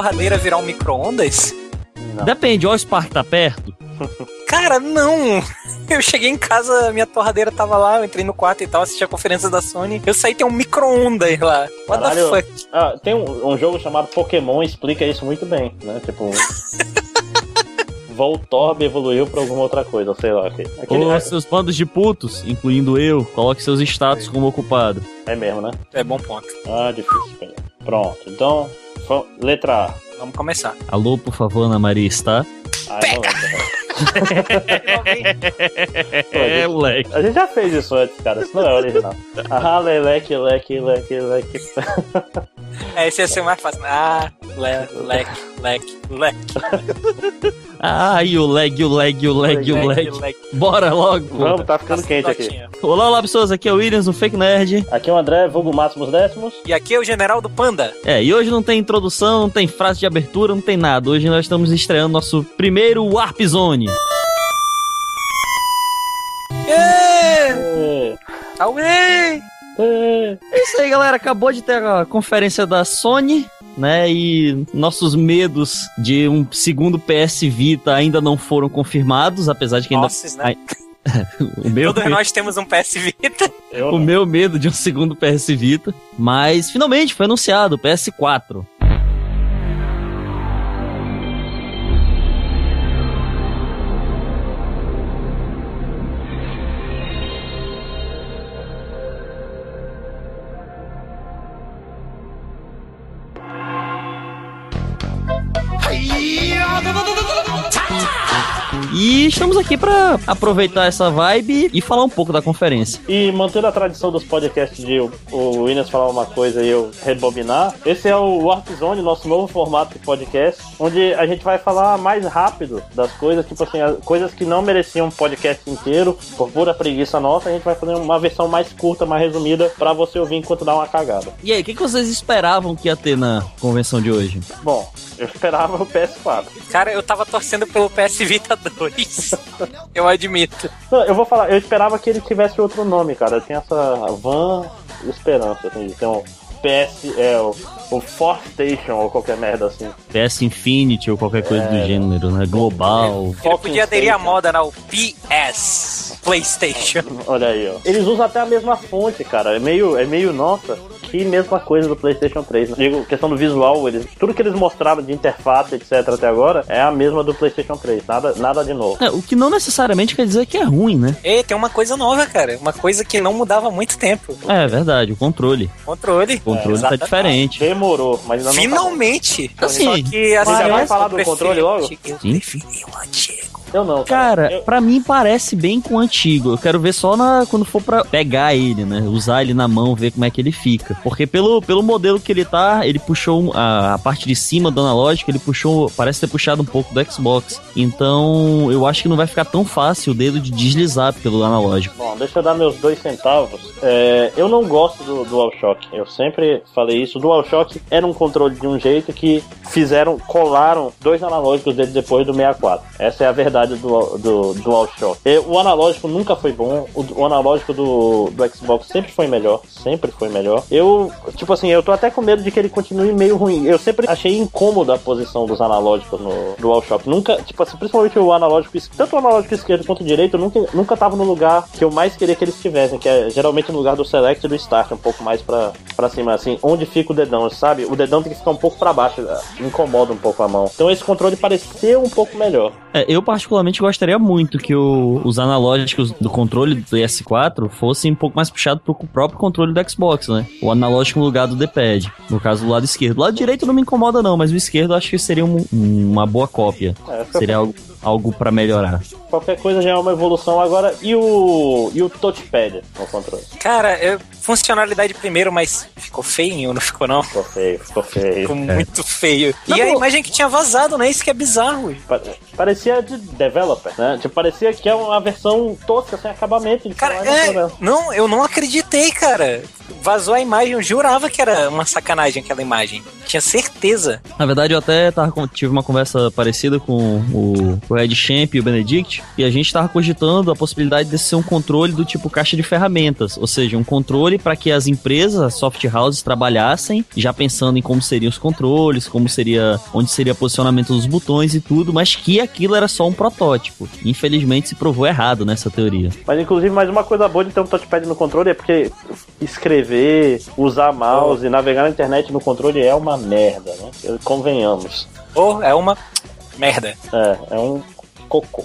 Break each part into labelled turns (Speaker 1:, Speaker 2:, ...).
Speaker 1: torradeira virar um micro-ondas?
Speaker 2: Depende, ó, o Spark tá perto.
Speaker 1: Cara, não! Eu cheguei em casa, minha torradeira tava lá, eu entrei no quarto e tal, assisti a conferência da Sony. Eu saí tem um micro-ondas lá. What
Speaker 3: Caralho.
Speaker 1: the fuck?
Speaker 3: Ah, tem um, um jogo chamado Pokémon explica isso muito bem, né? Tipo. Voltorb evoluiu pra alguma outra coisa, sei lá. Aquele,
Speaker 2: Ô, seus bandos de putos, incluindo eu, coloque seus status como ocupado.
Speaker 3: É mesmo, né?
Speaker 1: É bom ponto.
Speaker 3: Ah, difícil. Pronto, então. Letra A.
Speaker 1: Vamos começar.
Speaker 2: Alô, por favor, Ana Maria, está?
Speaker 3: Ah, lembro.
Speaker 2: É, moleque.
Speaker 3: A gente já fez isso antes, cara. Isso não é original. Ah, leleque, leque, leque, leque.
Speaker 1: É, esse ia ser mais fácil. Ah, le, leque, leque, leque.
Speaker 2: Ai, o leg, o leg, o leg, o leg.
Speaker 1: leque.
Speaker 2: Bora logo.
Speaker 3: Vamos, tá ficando quente aqui.
Speaker 2: Olá, olá, pessoas. Aqui é o Williams, o Fake Nerd.
Speaker 3: Aqui é o André, vulgo Máximos Décimos.
Speaker 1: E aqui é o General do Panda.
Speaker 2: É, e hoje não tem introdução, não tem frase de abertura, não tem nada. Hoje nós estamos estreando nosso primeiro Warp Zone.
Speaker 1: Ê,
Speaker 3: É,
Speaker 1: Auê!
Speaker 3: É.
Speaker 2: É isso aí, galera. Acabou de ter a conferência da Sony, né? E nossos medos de um segundo PS Vita ainda não foram confirmados, apesar de que ainda.
Speaker 1: Nossa, né?
Speaker 2: o meu,
Speaker 1: Todos nós temos um PS Vita.
Speaker 2: O meu medo de um segundo PS Vita. Mas finalmente foi anunciado o PS4. Estamos aqui pra aproveitar essa vibe e falar um pouco da conferência.
Speaker 3: E mantendo a tradição dos podcasts de o, o Williams falar uma coisa e eu rebobinar, esse é o Warp Zone, nosso novo formato de podcast, onde a gente vai falar mais rápido das coisas, tipo assim, as coisas que não mereciam um podcast inteiro, por pura preguiça nossa, a gente vai fazer uma versão mais curta, mais resumida, pra você ouvir enquanto dá uma cagada.
Speaker 2: E aí, o que, que vocês esperavam que ia ter na convenção de hoje?
Speaker 3: Bom, eu esperava o PS4.
Speaker 1: Cara, eu tava torcendo pelo PS Vita 2. Eu admito.
Speaker 3: Não, eu vou falar, eu esperava que ele tivesse outro nome, cara. Eu tinha essa van esperança, assim, de ter um PS, é, o, o Force Station ou qualquer merda assim.
Speaker 2: PS Infinity ou qualquer coisa
Speaker 3: É.
Speaker 2: do gênero, né? Global.
Speaker 1: Ele
Speaker 3: Fucking
Speaker 1: podia aderir à moda, né? O PS. PlayStation.
Speaker 3: Olha aí, ó. Eles usam até a mesma fonte, cara. É meio, é meio nossa. Que mesma coisa do PlayStation 3. Né? Digo, questão do visual, eles, tudo que eles mostraram de interface, etc, até agora, é a mesma do PlayStation 3. Nada, nada de novo.
Speaker 2: É, o que não necessariamente quer dizer que é ruim, né?
Speaker 1: E tem uma coisa nova, cara. Uma coisa que não mudava há muito tempo.
Speaker 2: É verdade, o controle.
Speaker 1: Controle.
Speaker 2: O controle tá
Speaker 1: Exatamente.
Speaker 2: diferente.
Speaker 3: Demorou, mas ainda não. tá
Speaker 1: Finalmente!
Speaker 2: Assim,
Speaker 1: Só que assim,
Speaker 3: Você já vai falar do controle logo?
Speaker 1: Eu
Speaker 2: Sim.
Speaker 1: preferi o antigo.
Speaker 3: Eu não.
Speaker 2: Cara,
Speaker 3: Eu-
Speaker 2: pra mim parece bem com o antigo. Eu quero ver só na, quando for pra pegar ele, né? Usar ele na mão, ver como é que ele fica. Porque pelo, pelo modelo que ele tá, ele puxou a, a parte de cima do analógico, ele puxou, parece ter puxado um pouco do Xbox. Então, eu acho que não vai ficar tão fácil o dedo de deslizar pelo analógico.
Speaker 3: Bom, deixa eu dar meus dois centavos. É, eu não gosto do DualShock. Eu sempre falei isso. O DualShock era um controle de um jeito que fizeram, colaram dois analógicos dele depois do 64. Essa é a verdade do, do, DualShock. O analógico nunca foi bom. O, o analógico do, do Xbox sempre foi melhor. Sempre foi melhor. Eu, tipo assim, eu tô até com medo de que ele continue meio ruim. Eu sempre achei incômoda a posição dos analógicos no DualShock. Nunca, tipo assim, principalmente o analógico, tanto o analógico esquerdo quanto o direito, nunca, nunca tava no lugar que eu mais queria que eles estivessem, que é geralmente no lugar do Select e do Start, um pouco mais pra, pra cima, assim, onde fica o dedão, sabe? O dedão tem que ficar um pouco pra baixo, eh, incomoda um pouco a mão. Então esse controle pareceu um pouco melhor.
Speaker 2: É, eu particularmente gostaria muito que o- os analógicos do controle do PS4 fossem um pouco mais puxados pro próprio controle do Xbox, né? O analógico no lugar do D-pad. No caso do lado esquerdo. O lado direito não me incomoda não, mas o esquerdo eu acho que seria um- uma boa cópia.
Speaker 3: É,
Speaker 2: Seria algo, algo para melhorar.
Speaker 3: Qualquer coisa já é uma evolução agora. E o, e o touchpad no controle?
Speaker 1: Cara, eu- funcionalidade primeiro, mas ficou feinho, não ficou não?
Speaker 3: Ficou feio, ficou feio.
Speaker 1: Ficou muito feio.
Speaker 2: Tá
Speaker 1: e a imagem que tinha vazado, né? Isso que é bizarro.
Speaker 3: Pa- Parecia de developer, né? Tipo, parecia que é uma versão tosca, sem acabamento. De
Speaker 1: Cara, é,
Speaker 3: né?
Speaker 1: não, eu não acreditei, cara. Vazou a imagem, eu jurava que era uma sacanagem aquela imagem. tinha certeza.
Speaker 2: Na verdade, eu até tava, tive uma conversa parecida com o, o Ed Champ e o Benedict, e a gente tava cogitando a possibilidade de ser um controle do tipo caixa de ferramentas, ou seja, um controle para que as empresas, as soft houses, trabalhassem, já pensando em como seriam os controles, como seria, onde seria posicionamento dos botões e tudo, mas que aquilo era só um protótipo. Infelizmente se provou errado nessa teoria.
Speaker 3: Mas inclusive mais uma coisa boa de ter um touchpad no controle é porque escrever, usar mouse, oh. navegar na internet no controle é uma merda, né? Convenhamos.
Speaker 1: Ou oh, é uma merda.
Speaker 3: É, é um cocô.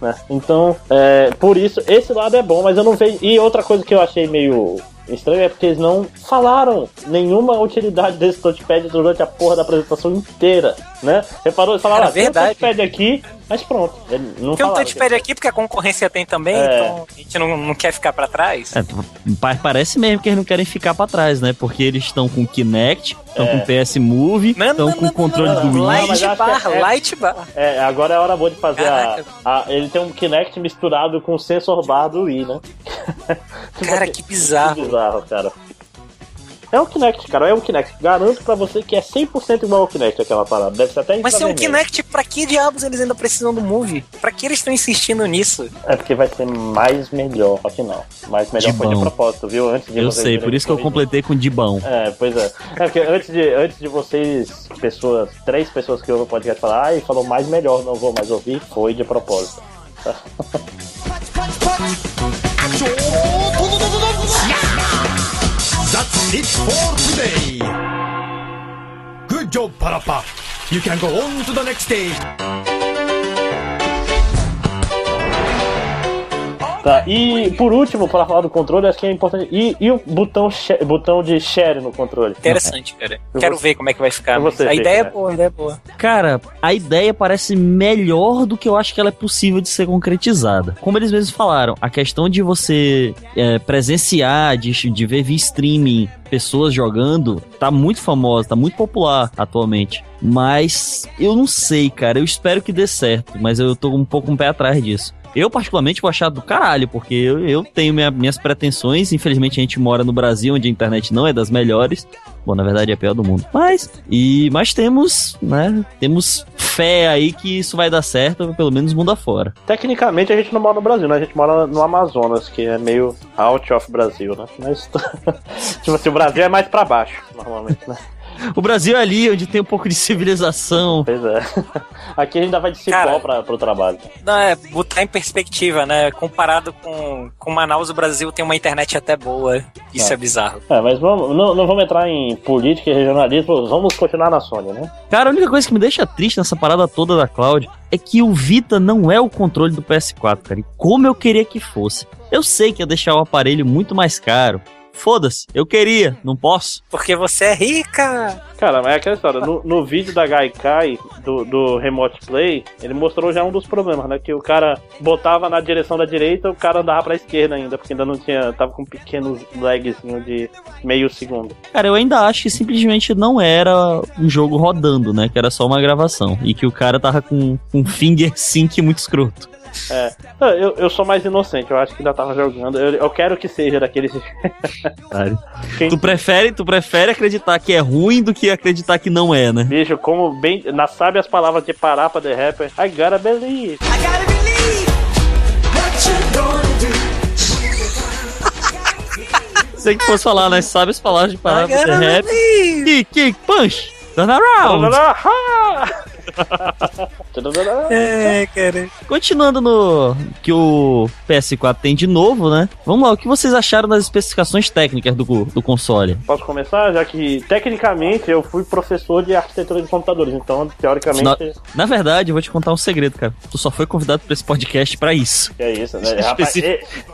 Speaker 3: Né? Então, é, por isso, esse lado é bom, mas eu não vejo. E outra coisa que eu achei meio estranho é porque eles não falaram nenhuma utilidade desse touchpad durante a porra da apresentação inteira, né? Reparou? Eles falaram, ah, tem um touchpad aqui, mas pronto. Não
Speaker 1: tem um touchpad aqui porque a concorrência tem também, é. então a gente não, não quer ficar para trás. É,
Speaker 2: parece mesmo que eles não querem ficar para trás, né? Porque eles estão com Kinect, estão é. com PS Move, estão com o controle não, não, do Wii.
Speaker 1: Light bar, é, light bar.
Speaker 3: É, agora é a hora boa de fazer a, a, Ele tem um Kinect misturado com o sensor bar do Wii, né?
Speaker 1: Cara, que bizarro.
Speaker 3: Que bizarro, cara. É um Kinect, cara, é um Kinect. Garanto pra você que é 100% igual ao Kinect aquela parada. Deve ser até
Speaker 1: Mas se é um Kinect, pra que diabos eles ainda precisam do Move? Pra que eles estão insistindo nisso?
Speaker 3: É porque vai ser mais melhor, afinal. Mais melhor Dibão. foi de propósito, viu? Antes de
Speaker 2: Eu sei, por isso que eu completei com Dibão.
Speaker 3: É, pois é. É porque antes de, antes de vocês, pessoas, três pessoas que ouvem o podcast falar, ai, falou mais melhor, não vou mais ouvir, foi de propósito. That's it for today. Good job, Parappa. You can go on to the next day. Tá, e por último, para falar do controle, acho que é importante. E, e o botão, botão de share no controle?
Speaker 1: Interessante, cara. Eu Quero ver como é que vai ficar. Você, a ideia é boa, a ideia é boa.
Speaker 2: Cara, a ideia parece melhor do que eu acho que ela é possível de ser concretizada. Como eles mesmos falaram, a questão de você é, presenciar, de, de ver via streaming pessoas jogando, tá muito famosa, tá muito popular atualmente. Mas eu não sei, cara. Eu espero que dê certo, mas eu tô um pouco um pé atrás disso. Eu, particularmente, vou achar do caralho, porque eu, eu tenho minha, minhas pretensões. Infelizmente, a gente mora no Brasil, onde a internet não é das melhores. Bom, na verdade é a pior do mundo. Mas, e, mas temos, né? Temos fé aí que isso vai dar certo, pelo menos mundo afora.
Speaker 3: Tecnicamente a gente não mora no Brasil, né? A gente mora no Amazonas, que é meio out of Brasil, né? Mas, tipo assim, o Brasil é mais para baixo, normalmente, né?
Speaker 2: O Brasil é ali onde tem um pouco de civilização.
Speaker 3: Pois é. Aqui a gente vai de cipó para pro trabalho.
Speaker 1: Não, é botar em perspectiva, né? Comparado com, com Manaus, o Brasil tem uma internet até boa. Isso é, é bizarro.
Speaker 3: É, mas vamos, não, não vamos entrar em política e regionalismo, vamos continuar na Sony, né?
Speaker 2: Cara, a única coisa que me deixa triste nessa parada toda da Cloud é que o Vita não é o controle do PS4, cara. E como eu queria que fosse. Eu sei que ia deixar o aparelho muito mais caro, Foda-se, eu queria, não posso.
Speaker 1: Porque você é rica!
Speaker 3: Cara, mas é aquela história, no, no vídeo da Gaikai, do, do Remote Play, ele mostrou já um dos problemas, né? Que o cara botava na direção da direita, o cara andava pra esquerda ainda, porque ainda não tinha. tava com pequenos lagzinho de meio segundo.
Speaker 2: Cara, eu ainda acho que simplesmente não era um jogo rodando, né? Que era só uma gravação. E que o cara tava com um finger sync muito escroto.
Speaker 3: É. Eu, eu sou mais inocente, eu acho que ainda tava jogando. Eu, eu quero que seja daqueles.
Speaker 2: Quem... Tu prefere, tu prefere acreditar que é ruim do que acreditar que não é, né?
Speaker 3: Bicho, como bem. Na sabe as palavras de parar pra The Rapper. I gotta believe. I gotta believe. What you
Speaker 2: gonna do? Sei que fosse falar, né? Sabe as palavras de parar pra The Rapper. Kick, kick, punch. Turn around. Turn around. é, cara. Continuando no que o PS4 tem de novo, né? Vamos lá, o que vocês acharam das especificações técnicas do, do console?
Speaker 3: Posso começar? Já que, tecnicamente, eu fui professor de arquitetura de computadores, então, teoricamente... Na,
Speaker 2: na verdade, eu vou te contar um segredo, cara. Tu só foi convidado pra esse podcast pra isso.
Speaker 3: É isso, né?
Speaker 2: Rapaz,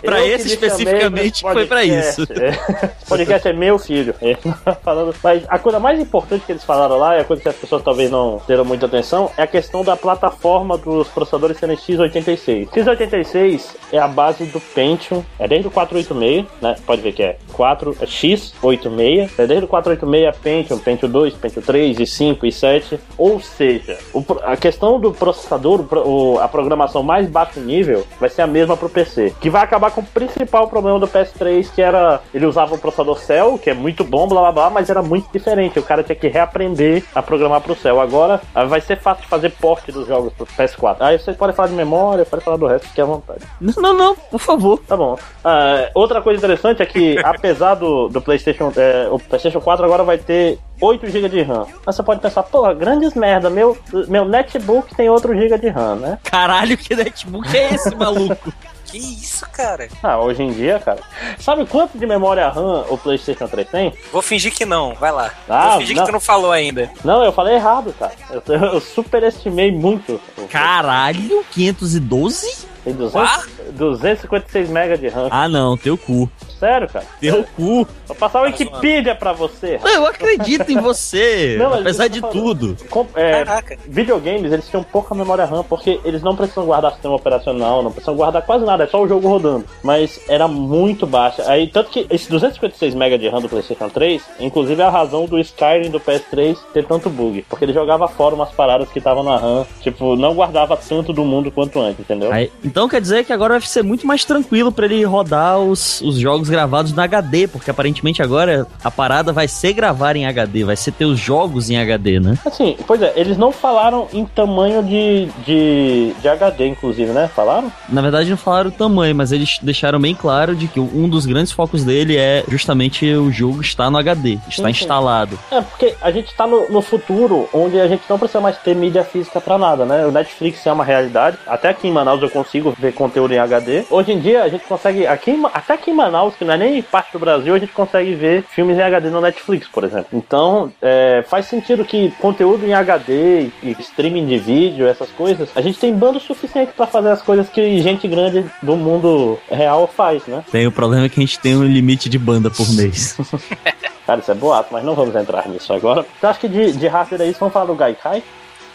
Speaker 2: pra esse especificamente foi pra isso.
Speaker 3: É, podcast é meu filho. É, falando, mas a coisa mais importante que eles falaram lá, é a coisa que as pessoas talvez não deram muita atenção é a questão da plataforma dos processadores serem x86. x86 é a base do Pentium, é desde o 486, né? Pode ver que é 4, é x86, é desde o 486 Pentium, Pentium 2, Pentium 3 e 5 e 7. Ou seja, o, a questão do processador, o, a programação mais baixo nível, vai ser a mesma pro PC, que vai acabar com o principal problema do PS3, que era ele usava o processador Cell, que é muito bom, blá blá blá, mas era muito diferente. O cara tinha que reaprender a programar pro Cell. Agora ah, vai ser fácil de fazer porte dos jogos pro PS4. Aí vocês podem falar de memória, podem falar do resto, fique à vontade.
Speaker 2: Não, não, não, por favor.
Speaker 3: Tá bom. Ah, outra coisa interessante é que, apesar do, do PlayStation, é, o PlayStation 4 agora vai ter 8 GB de RAM. Mas você pode pensar, pô, grandes merda, meu, meu netbook tem outro GB de RAM, né?
Speaker 2: Caralho, que netbook é esse, maluco?
Speaker 1: Que isso, cara?
Speaker 3: Ah, hoje em dia, cara. Sabe quanto de memória RAM o PlayStation 3 tem?
Speaker 1: Vou fingir que não, vai lá.
Speaker 3: Ah,
Speaker 1: Vou fingir
Speaker 3: não.
Speaker 1: que tu não falou ainda.
Speaker 3: Não, eu falei errado, cara. Eu, eu superestimei muito.
Speaker 2: Caralho, 512?
Speaker 3: Tem 200, 256 MB de RAM.
Speaker 2: Ah, não, teu cu.
Speaker 3: Sério, cara.
Speaker 2: Teu cu.
Speaker 3: Vou passar o Wikipedia pra você.
Speaker 2: Não, eu acredito em você,
Speaker 3: Não, mas
Speaker 2: apesar de
Speaker 3: falando.
Speaker 2: tudo.
Speaker 3: Com- é,
Speaker 1: Caraca.
Speaker 3: videogames, eles tinham pouca memória RAM, porque eles não precisam guardar sistema operacional, não precisam guardar quase nada, é só o jogo rodando. Mas era muito baixa. Aí, tanto que esse 256 MB de RAM do PlayStation 3, inclusive é a razão do Skyrim do PS3 ter tanto bug. Porque ele jogava fora umas paradas que estavam na RAM, tipo, não guardava tanto do mundo quanto antes, entendeu?
Speaker 2: Aí- então quer dizer que agora vai ser muito mais tranquilo pra ele rodar os, os jogos gravados na HD, porque aparentemente agora a parada vai ser gravar em HD, vai ser ter os jogos em HD, né?
Speaker 3: Assim, pois é, eles não falaram em tamanho de, de, de HD, inclusive, né? Falaram?
Speaker 2: Na verdade não falaram o tamanho, mas eles deixaram bem claro de que um dos grandes focos dele é justamente o jogo estar no HD, está
Speaker 3: sim.
Speaker 2: instalado.
Speaker 3: É, porque a gente tá no, no futuro onde a gente não precisa mais ter mídia física pra nada, né? O Netflix é uma realidade. Até aqui em Manaus eu consigo ver conteúdo em HD. Hoje em dia a gente consegue, aqui até aqui em Manaus, que não é nem parte do Brasil, a gente consegue ver filmes em HD no Netflix, por exemplo. Então, é, faz sentido que conteúdo em HD e streaming de vídeo, essas coisas, a gente tem bando suficiente pra fazer as coisas que gente grande do mundo real faz, né?
Speaker 2: Tem o problema é que a gente tem um limite de banda por mês.
Speaker 3: Cara, isso é boato, mas não vamos entrar nisso agora. Então acho que de, de hardware aí, vamos falar do Gaikai?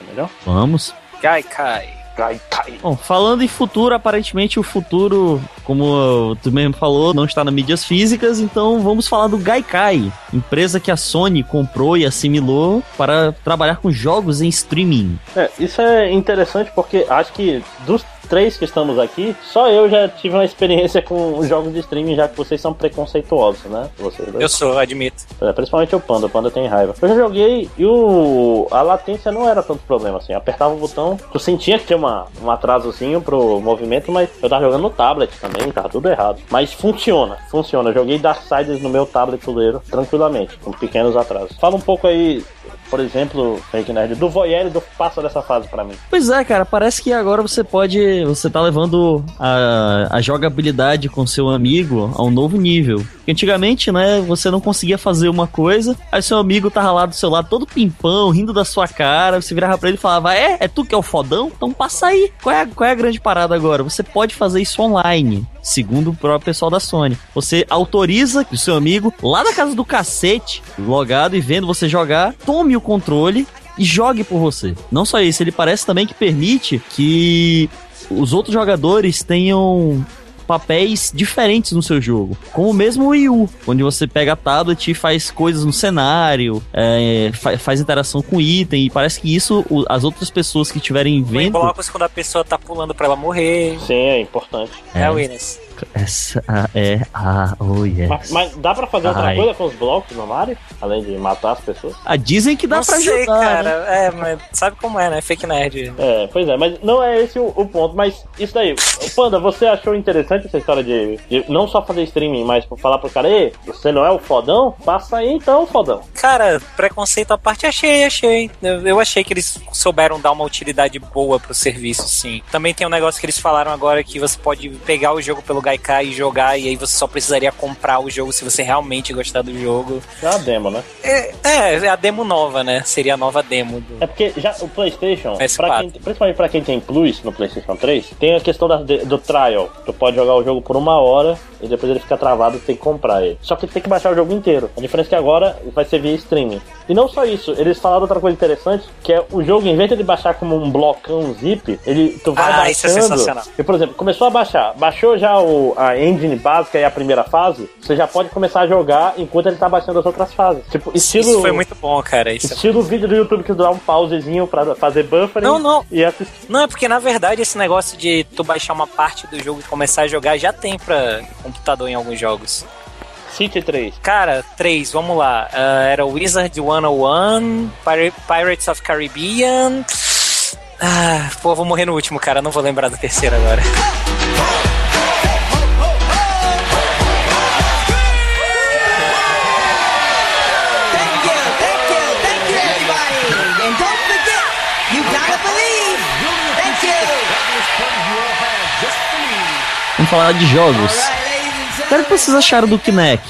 Speaker 3: É melhor?
Speaker 2: Vamos.
Speaker 1: Gaikai.
Speaker 3: Gaikai.
Speaker 2: Bom, falando em futuro, aparentemente o futuro, como tu mesmo falou, não está nas mídias físicas, então vamos falar do Gaikai, empresa que a Sony comprou e assimilou para trabalhar com jogos em streaming.
Speaker 3: É, isso é interessante porque acho que dos três que estamos aqui, só eu já tive uma experiência com os jogos de streaming, já que vocês são preconceituosos, né? Vocês dois.
Speaker 1: Eu sou, admito.
Speaker 3: É, principalmente o Panda, o Panda tem raiva. Eu já joguei e o... a latência não era tanto problema assim. Apertava o botão, tu sentia que tinha uma, um atrasozinho pro movimento, mas eu tava jogando no tablet também, tava tudo errado. Mas funciona, funciona. Eu joguei Darksiders no meu tablet fuleiro tranquilamente, com pequenos atrasos. Fala um pouco aí, por exemplo, Fake Nerd, do voyeur do passa dessa fase pra mim.
Speaker 2: Pois é, cara, parece que agora você pode. Você tá levando a, a jogabilidade com seu amigo a um novo nível. Antigamente, né, você não conseguia fazer uma coisa, aí seu amigo tava lá do seu lado todo pimpão, rindo da sua cara, você virava pra ele e falava: É, é tu que é o fodão? Então passa aí. Qual é, a, qual é a grande parada agora? Você pode fazer isso online. Segundo o próprio pessoal da Sony. Você autoriza que o seu amigo, lá da casa do cacete, logado e vendo você jogar, tome o controle e jogue por você. Não só isso, ele parece também que permite que os outros jogadores tenham papéis diferentes no seu jogo. Como o mesmo Wii U, onde você pega a tablet e faz coisas no cenário, é, fa- faz interação com item, e parece que isso o- as outras pessoas que estiverem
Speaker 1: Em
Speaker 2: vendo.
Speaker 1: blocos quando a pessoa tá pulando pra ela morrer.
Speaker 3: Sim, é importante.
Speaker 1: É,
Speaker 2: É.
Speaker 1: a Winners.
Speaker 2: Essa é a. Oh, yes.
Speaker 3: Mas, mas dá pra fazer outra
Speaker 2: Ai.
Speaker 3: coisa com os blocos no Mario? Além de matar as pessoas?
Speaker 2: Ah, dizem que dá
Speaker 1: Não
Speaker 2: pra
Speaker 1: sei,
Speaker 2: ajudar.
Speaker 1: cara.
Speaker 2: né?
Speaker 1: É, mas sabe como é, né? Fake nerd.
Speaker 3: É, pois é, mas não é esse o, o ponto. Mas isso daí, Panda, você achou interessante essa história de, de não só fazer streaming, mas falar pro cara, ei, você não é o fodão? Passa aí então, fodão.
Speaker 1: Cara, preconceito à parte, achei, achei. Eu, eu achei que eles souberam dar uma utilidade boa pro serviço, sim. Também tem um negócio que eles falaram agora que você pode pegar o jogo pelo Gaikai e jogar, e aí você só precisaria comprar o jogo se você realmente gostar do jogo.
Speaker 3: É uma demo, né?
Speaker 1: É, é, é a demo nova, né? Seria a nova demo do.
Speaker 3: É porque já o PlayStation,
Speaker 1: PS4.
Speaker 3: pra quem- principalmente pra quem tem Plus no PlayStation 3, tem a questão da- do trial. Tu pode jogar o jogo por uma hora e depois ele fica travado e tem que comprar ele. Só que tem que baixar o jogo inteiro. A diferença é que agora vai ser via streaming. E não só isso, eles falaram outra coisa interessante, que é o jogo, em vez de baixar como um blocão zip, ele tu vai
Speaker 1: Ah, isso é
Speaker 3: baixando.
Speaker 1: sensacional.
Speaker 3: E, por exemplo, começou a baixar, baixou já o, a engine básica e a primeira fase, você já pode começar a jogar enquanto ele tá baixando as outras fases. Tipo, estilo.
Speaker 1: Isso foi muito bom, cara. Isso é
Speaker 3: Estilo vídeo do YouTube que dá um pausezinho pra fazer buffering
Speaker 1: Não, não.
Speaker 3: e assistir.
Speaker 1: Não, é porque na verdade esse negócio de tu baixar uma parte do jogo e começar a jogar já tem pra computador em alguns jogos.
Speaker 3: City 3.
Speaker 1: Cara, três, vamos lá. Ah, era Wizard 101, Pir- Pirates of Caribbean. Ah, pô, vou morrer no último, cara. Não vou lembrar do terceiro agora.
Speaker 2: Falar de jogos. O que vocês acharam do Kinect?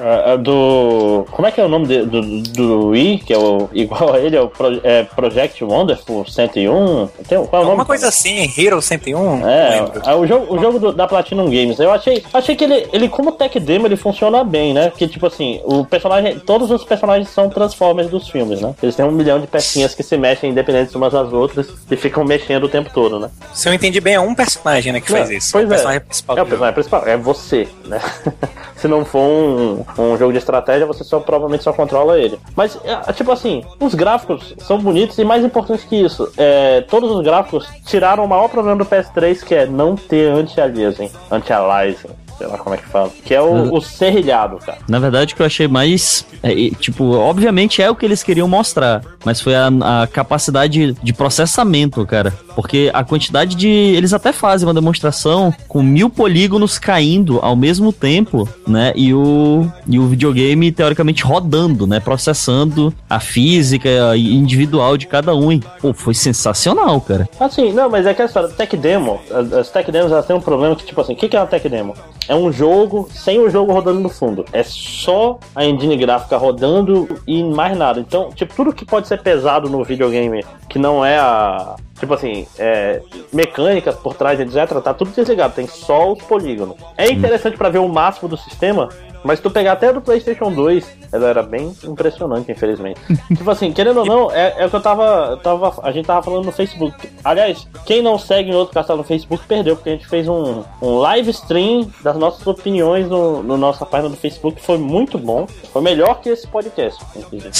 Speaker 3: Ah, ah, do. Como é que é o nome de- do, do Wii, que é o, igual a ele, é o Pro- é Project Wonderful 101? Tem, qual é o nome?
Speaker 1: Alguma coisa assim, Hero 101? Não
Speaker 3: É, é, o jogo, o jogo do- da Platinum Games. Eu achei, achei que ele, ele, como tech demo, ele funciona bem, né? Que tipo assim, o personagem, todos os personagens são Transformers dos filmes, né? Eles têm um milhão de pecinhas que se mexem independentes umas das outras e ficam mexendo o tempo todo, né?
Speaker 1: Se eu entendi bem, é um personagem né, que faz
Speaker 3: Não,
Speaker 1: isso.
Speaker 3: Pois
Speaker 1: o
Speaker 3: é.
Speaker 1: personagem principal
Speaker 3: É o personagem principal, é você, né? Se não for um, um jogo de estratégia, você só provavelmente só controla ele. Mas, é, tipo assim, os gráficos são bonitos e mais importante que isso, é, todos os gráficos tiraram o maior problema do PS3, que é não ter anti-aliasing, anti-aliasing, sei lá como é que fala, que é o, o serrilhado, cara.
Speaker 2: Na verdade, o que eu achei mais. é, tipo, obviamente é o que eles queriam mostrar, mas foi a, a capacidade de processamento, cara. Porque a quantidade de. Eles até fazem uma demonstração com mil polígonos caindo ao mesmo tempo, né? E o, e o videogame, teoricamente, rodando, né? Processando a física individual de cada um. E, pô, foi sensacional, cara.
Speaker 3: Assim, não, mas é que a história, tech demo, as, tech demos elas têm um problema que, tipo assim, o que, que é uma tech demo? É um jogo sem o jogo rodando no fundo. É só a engine gráfica rodando e mais nada. Então, tipo, tudo que pode ser pesado no videogame, que não é a. Tipo assim, é, mecânicas por trás, etc., tá tudo desligado, tem só os polígonos. É interessante pra ver o máximo do sistema, mas se tu pegar até do PlayStation 2, ela era bem impressionante, infelizmente. tipo assim, querendo ou não, é, é o que eu tava, tava. A gente tava falando no Facebook. Aliás, quem não segue em outro castelo no Facebook perdeu, porque a gente fez um, um live stream das nossas opiniões no, no nossa página do Facebook, que foi muito bom. Foi melhor que esse podcast, inclusive.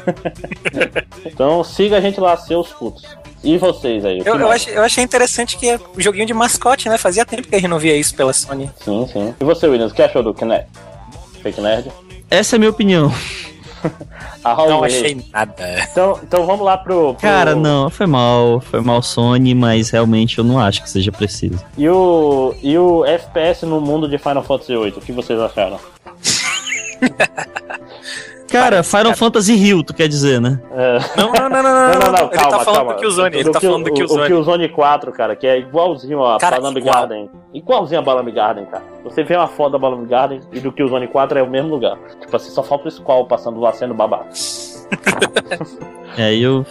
Speaker 3: então siga a gente lá, seus putos. E vocês aí? o
Speaker 1: Eu, eu, achei, eu achei interessante que é o joguinho de mascote, né? Fazia tempo que a gente não via isso pela Sony.
Speaker 3: Sim, sim. E você, Williams, o que achou do Kinect? Fake Nerd?
Speaker 2: Essa é a minha opinião.
Speaker 3: A
Speaker 1: Não achei nada.
Speaker 3: Então, então vamos lá pro, pro-
Speaker 2: Cara, não, foi mal. Foi mal Sony, mas realmente eu não acho que seja preciso.
Speaker 3: E o, e o FPS no mundo de Final Fantasy VIII, o que vocês acharam?
Speaker 2: Cara,
Speaker 1: Parece,
Speaker 2: Final
Speaker 1: cara.
Speaker 2: Fantasy Hill, tu quer dizer, né?
Speaker 3: É...
Speaker 1: Não, não, não, não, não,
Speaker 3: Não, não, não,
Speaker 1: Ele tá falando
Speaker 3: calma.
Speaker 1: do Killzone, ele tá
Speaker 3: Kill-
Speaker 1: falando do
Speaker 3: o- O
Speaker 1: Killzone.
Speaker 3: Killzone 4, cara, que é igualzinho a
Speaker 1: igual.
Speaker 3: Garden. Igualzinho a Balamb Garden, cara. Você vê uma foto da Balamb Garden e do Killzone 4 é o mesmo lugar. Tipo assim, só falta o Squall passando lá sendo babaca.
Speaker 2: É, eu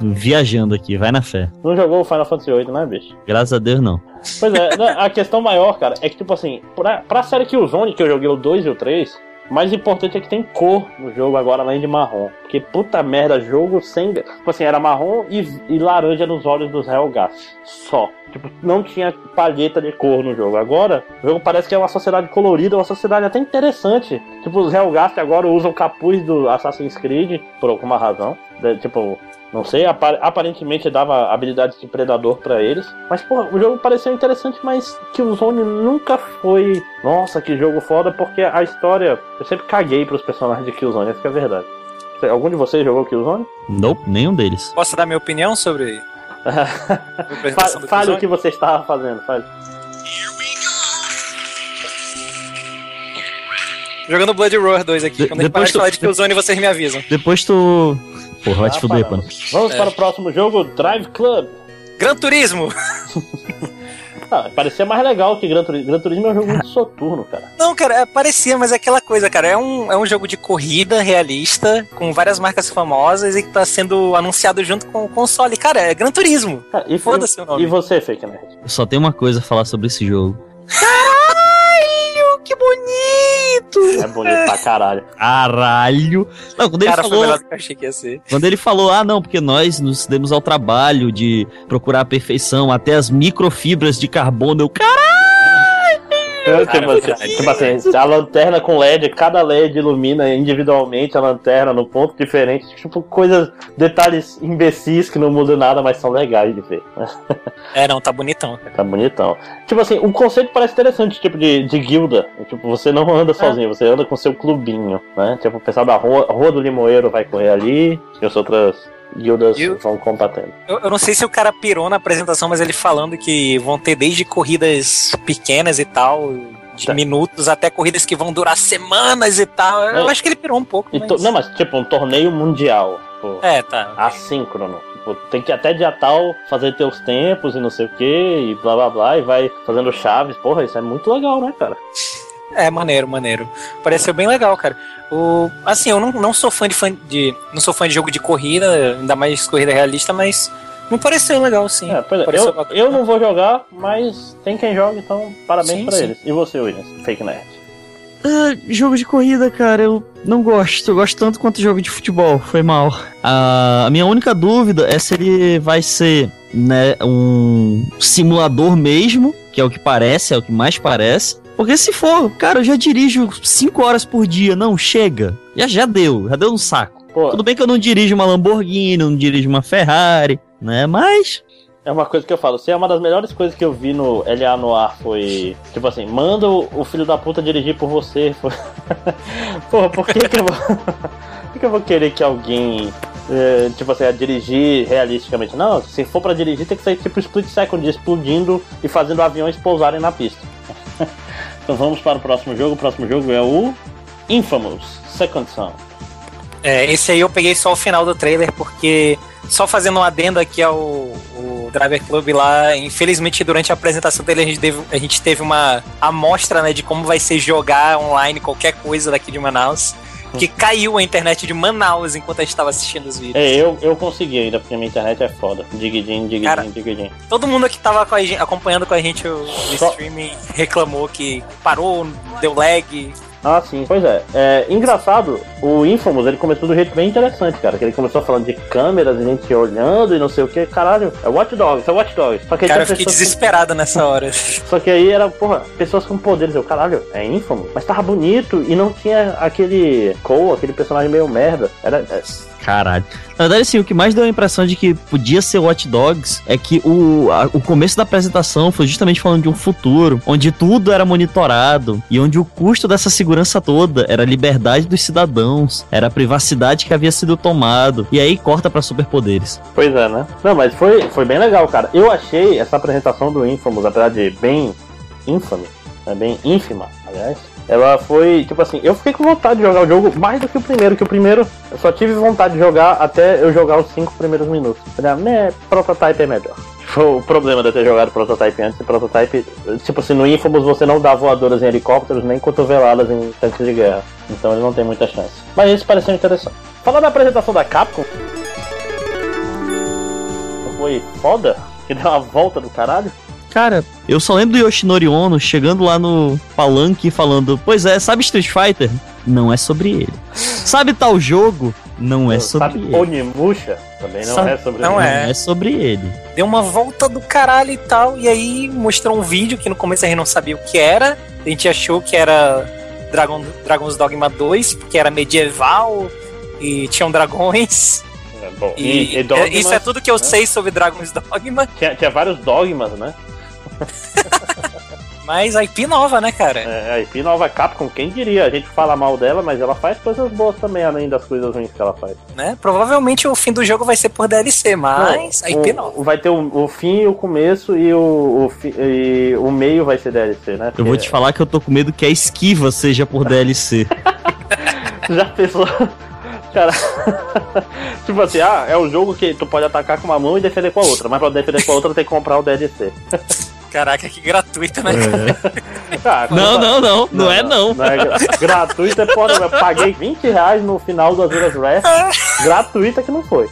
Speaker 2: viajando aqui, vai na fé.
Speaker 3: Não jogou o Final Fantasy VIII, né, bicho?
Speaker 2: Graças a Deus, não.
Speaker 3: Pois é, a questão maior, cara, é que, tipo assim, pra, pra série Killzone, que eu joguei o 2 e o 3, mais importante é que tem cor no jogo agora, além de marrom. Porque, puta merda, jogo sem... Tipo assim, era marrom e, e laranja nos olhos dos Hellgas. Só. Tipo, não tinha palheta de cor no jogo. Agora, o jogo parece que é uma sociedade colorida, uma sociedade até interessante. Tipo, os Hellgas agora usam o capuz do Assassin's Creed, por alguma razão. De- tipo... Não sei, apa- aparentemente dava habilidades de predador pra eles. Mas, pô, o jogo pareceu interessante, mas Killzone nunca foi. Nossa, que jogo foda, porque a história. Eu sempre caguei pros personagens de Killzone, essa que é a verdade. Algum de vocês jogou Killzone?
Speaker 2: Nope, nenhum deles.
Speaker 1: Posso dar minha opinião sobre a
Speaker 3: Fa-
Speaker 1: apresentação do
Speaker 3: Fale o que você estava fazendo, fale.
Speaker 1: Jogando Blood Roar 2 aqui.
Speaker 2: De-
Speaker 1: Quando a gente
Speaker 2: depois
Speaker 1: parar de
Speaker 2: tu-
Speaker 1: falar de Killzone, vocês me avisam.
Speaker 2: Depois tu. Porra, vai te
Speaker 3: Ah,
Speaker 2: fuder, mano.
Speaker 3: Vamos
Speaker 1: É.
Speaker 3: para o próximo jogo, Drive Club.
Speaker 1: Gran Turismo!
Speaker 3: Ah, parecia mais legal que Gran Turismo. Gran Turismo é um jogo muito soturno, cara.
Speaker 1: Não, cara, é, parecia, mas é aquela coisa, cara. É um, é um jogo de corrida realista, com várias marcas famosas e que tá sendo anunciado junto com o console. Cara, é Gran Turismo.
Speaker 3: Cara, e,
Speaker 1: Foda-se o nome.
Speaker 3: e você, Fake Nerd?
Speaker 2: Eu só tenho uma coisa a falar sobre esse jogo.
Speaker 1: Que bonito!
Speaker 3: É bonito pra caralho.
Speaker 2: Caralho! Não, quando ele
Speaker 1: Cara, foi
Speaker 2: falou.
Speaker 1: melhor do que eu achei que ia ser.
Speaker 2: Quando ele falou, ah, não, porque nós nos demos ao trabalho de procurar a perfeição até as microfibras de carbono. Eu, caralho!
Speaker 1: Cara,
Speaker 3: tipo,
Speaker 1: é
Speaker 3: assim, tipo assim, a lanterna com LED, cada LED ilumina individualmente a lanterna num ponto diferente. Tipo, coisas, detalhes imbecis que não mudam nada, mas são legais de ver.
Speaker 1: É, não, tá bonitão, cara.
Speaker 3: Tá bonitão. Tipo assim, o conceito parece interessante, tipo de, de guilda. Tipo, você não anda sozinho, você anda com seu clubinho, né? Tipo, o pessoal da rua, rua do Limoeiro vai correr ali, e as outras guildas
Speaker 1: E o-
Speaker 3: vão combatendo.
Speaker 1: Eu, eu não sei se o cara pirou na apresentação, mas ele falando que vão ter desde corridas pequenas e tal, de
Speaker 3: Tá.
Speaker 1: minutos, até corridas que vão durar semanas e tal. Eu
Speaker 3: É.
Speaker 1: acho que ele pirou um pouco. Mas...
Speaker 3: to- Não, mas tipo, um torneio mundial. Tipo,
Speaker 1: É, tá.
Speaker 3: assíncrono. Tipo, tem que até dia tal fazer teus tempos e não sei o que, e blá blá blá, e vai fazendo chaves. Porra, isso é muito legal, né, cara?
Speaker 1: É, maneiro, maneiro. Pareceu bem legal, cara. O, assim, eu não, não sou fã de, fã de. Não sou fã de jogo de corrida, ainda mais corrida realista, mas me pareceu legal, sim.
Speaker 3: É, pois é,
Speaker 1: Pareceu
Speaker 3: eu,
Speaker 1: bacana.
Speaker 3: eu não vou jogar, mas tem quem joga, então parabéns
Speaker 1: Sim,
Speaker 3: pra
Speaker 1: sim.
Speaker 3: eles. E você, Williams? Fake Nerd.
Speaker 2: Ah, jogo de corrida, cara, eu não gosto. Eu gosto tanto quanto jogo de futebol. Foi mal. Ah, a minha única dúvida é se ele vai ser, né, um simulador mesmo, que é o que parece, é o que mais parece. Porque se for, cara, eu já dirijo 5 horas por dia. Não, chega. Já já deu, já deu um saco.
Speaker 3: Pô,
Speaker 2: Tudo bem que eu não dirijo uma Lamborghini, não dirijo uma Ferrari, né? Mas
Speaker 3: é uma coisa que eu falo. Se é uma das melhores coisas que eu vi no LA no ar foi. Tipo assim, manda o, filho da puta dirigir por você. Porra, por que, que eu vou. por que, que eu vou querer que alguém. eh, tipo assim, a dirigir realisticamente? Não, se for pra dirigir, tem que sair tipo split second explodindo e fazendo aviões pousarem na pista. então vamos para o próximo jogo. O próximo jogo é o Infamous Second Son.
Speaker 1: É, esse aí eu peguei só o final do trailer, porque só fazendo um adendo aqui ao, o Driver Club lá, infelizmente durante a apresentação dele a gente teve, a gente teve uma amostra né, de como vai ser jogar online qualquer coisa daqui de Manaus. Que caiu a internet de Manaus enquanto a gente estava assistindo os vídeos.
Speaker 3: É, eu, eu consegui ainda, porque minha internet é foda. Digidinho, digidinho,
Speaker 1: Cara.
Speaker 3: digidinho.
Speaker 1: Todo mundo que tava com a gente- acompanhando com a gente o, o streaming reclamou que parou, deu lag.
Speaker 3: Ah, sim. Pois é. é. Engraçado, o Infamous, ele começou do jeito bem interessante, cara. Que ele começou falando de câmeras e gente olhando e não sei o que. Caralho, é Watch Dogs, é Watch Dogs. Só que
Speaker 1: Cara, eu fiquei desesperado nessa hora.
Speaker 3: Só que aí era, porra, pessoas com poderes. Eu, caralho, é Infamous? Mas tava bonito e não tinha aquele Cole, aquele personagem meio merda. Era. É-
Speaker 2: Caralho. Na verdade, assim, o que mais deu a impressão de que podia ser Watch Dogs é que o, a- o começo da apresentação foi justamente falando de um futuro onde tudo era monitorado e onde o custo dessa segurança toda era a liberdade dos cidadãos, era a privacidade que havia sido tomado. E aí corta pra superpoderes.
Speaker 3: Pois é, né? Não, mas foi, foi bem legal, cara. Eu achei essa apresentação do Infamous, apesar de bem infame, né, bem ínfima, aliás, ela foi, tipo assim, eu fiquei com vontade de jogar o jogo mais do que o primeiro, que o primeiro eu só tive vontade de jogar até eu jogar os cinco primeiros minutos. Falei, né, prototype é melhor. Foi o problema de ter jogado prototype antes, prototype, tipo assim, no Infamous você não dá voadoras em helicópteros, nem cotoveladas em tanques de guerra. Então ele não tem muita chance. Mas esse pareceu interessante. Falando da apresentação da Capcom, foi foda, que deu uma volta do caralho.
Speaker 2: Cara, eu só lembro do Yoshinori Ono chegando lá no palanque e falando: Pois é, sabe Street Fighter? Não é sobre ele. Sabe tal jogo? Não é sobre
Speaker 3: Sabe,
Speaker 2: ele.
Speaker 3: Onimusha também não
Speaker 2: Sabe-
Speaker 3: é sobre
Speaker 1: não
Speaker 3: ele.
Speaker 1: é.
Speaker 2: Não é sobre ele.
Speaker 1: deu uma volta do caralho e tal, e aí mostrou um vídeo que no começo a gente não sabia o que era, a gente achou que era Dragon, Dragon's Dogma 2, porque era medieval e tinham dragões.
Speaker 3: É, bom,
Speaker 1: E,
Speaker 3: e, e dogmas,
Speaker 1: isso é tudo que eu
Speaker 3: né?
Speaker 1: sei sobre Dragon's Dogma,
Speaker 3: Tinha, tinha vários dogmas, né?
Speaker 1: mas a IP nova, né, cara?
Speaker 3: É, a IP nova Capcom, quem diria? A gente fala mal dela, mas ela faz coisas boas também, além das coisas ruins que ela faz.
Speaker 1: Né? Provavelmente o fim do jogo vai ser por DLC, mas
Speaker 3: Não,
Speaker 1: a IP
Speaker 3: o-
Speaker 1: nova.
Speaker 3: Vai ter o, o fim, o começo e o, o, fi- e o meio vai ser DLC, né?
Speaker 2: Eu vou te falar que eu tô com medo que a esquiva seja por DLC.
Speaker 3: Já pensou? Cara, tipo assim, ah, é um jogo que tu pode atacar com uma mão e defender com a outra, mas pra defender com a outra tem que comprar o DLC.
Speaker 1: Caraca, que gratuito, né?
Speaker 3: Ah,
Speaker 2: Não, não, não, não, é não.
Speaker 3: é gra- gratuito é eu paguei 20 reais no final do Azuras Wrath. gratuita que não foi.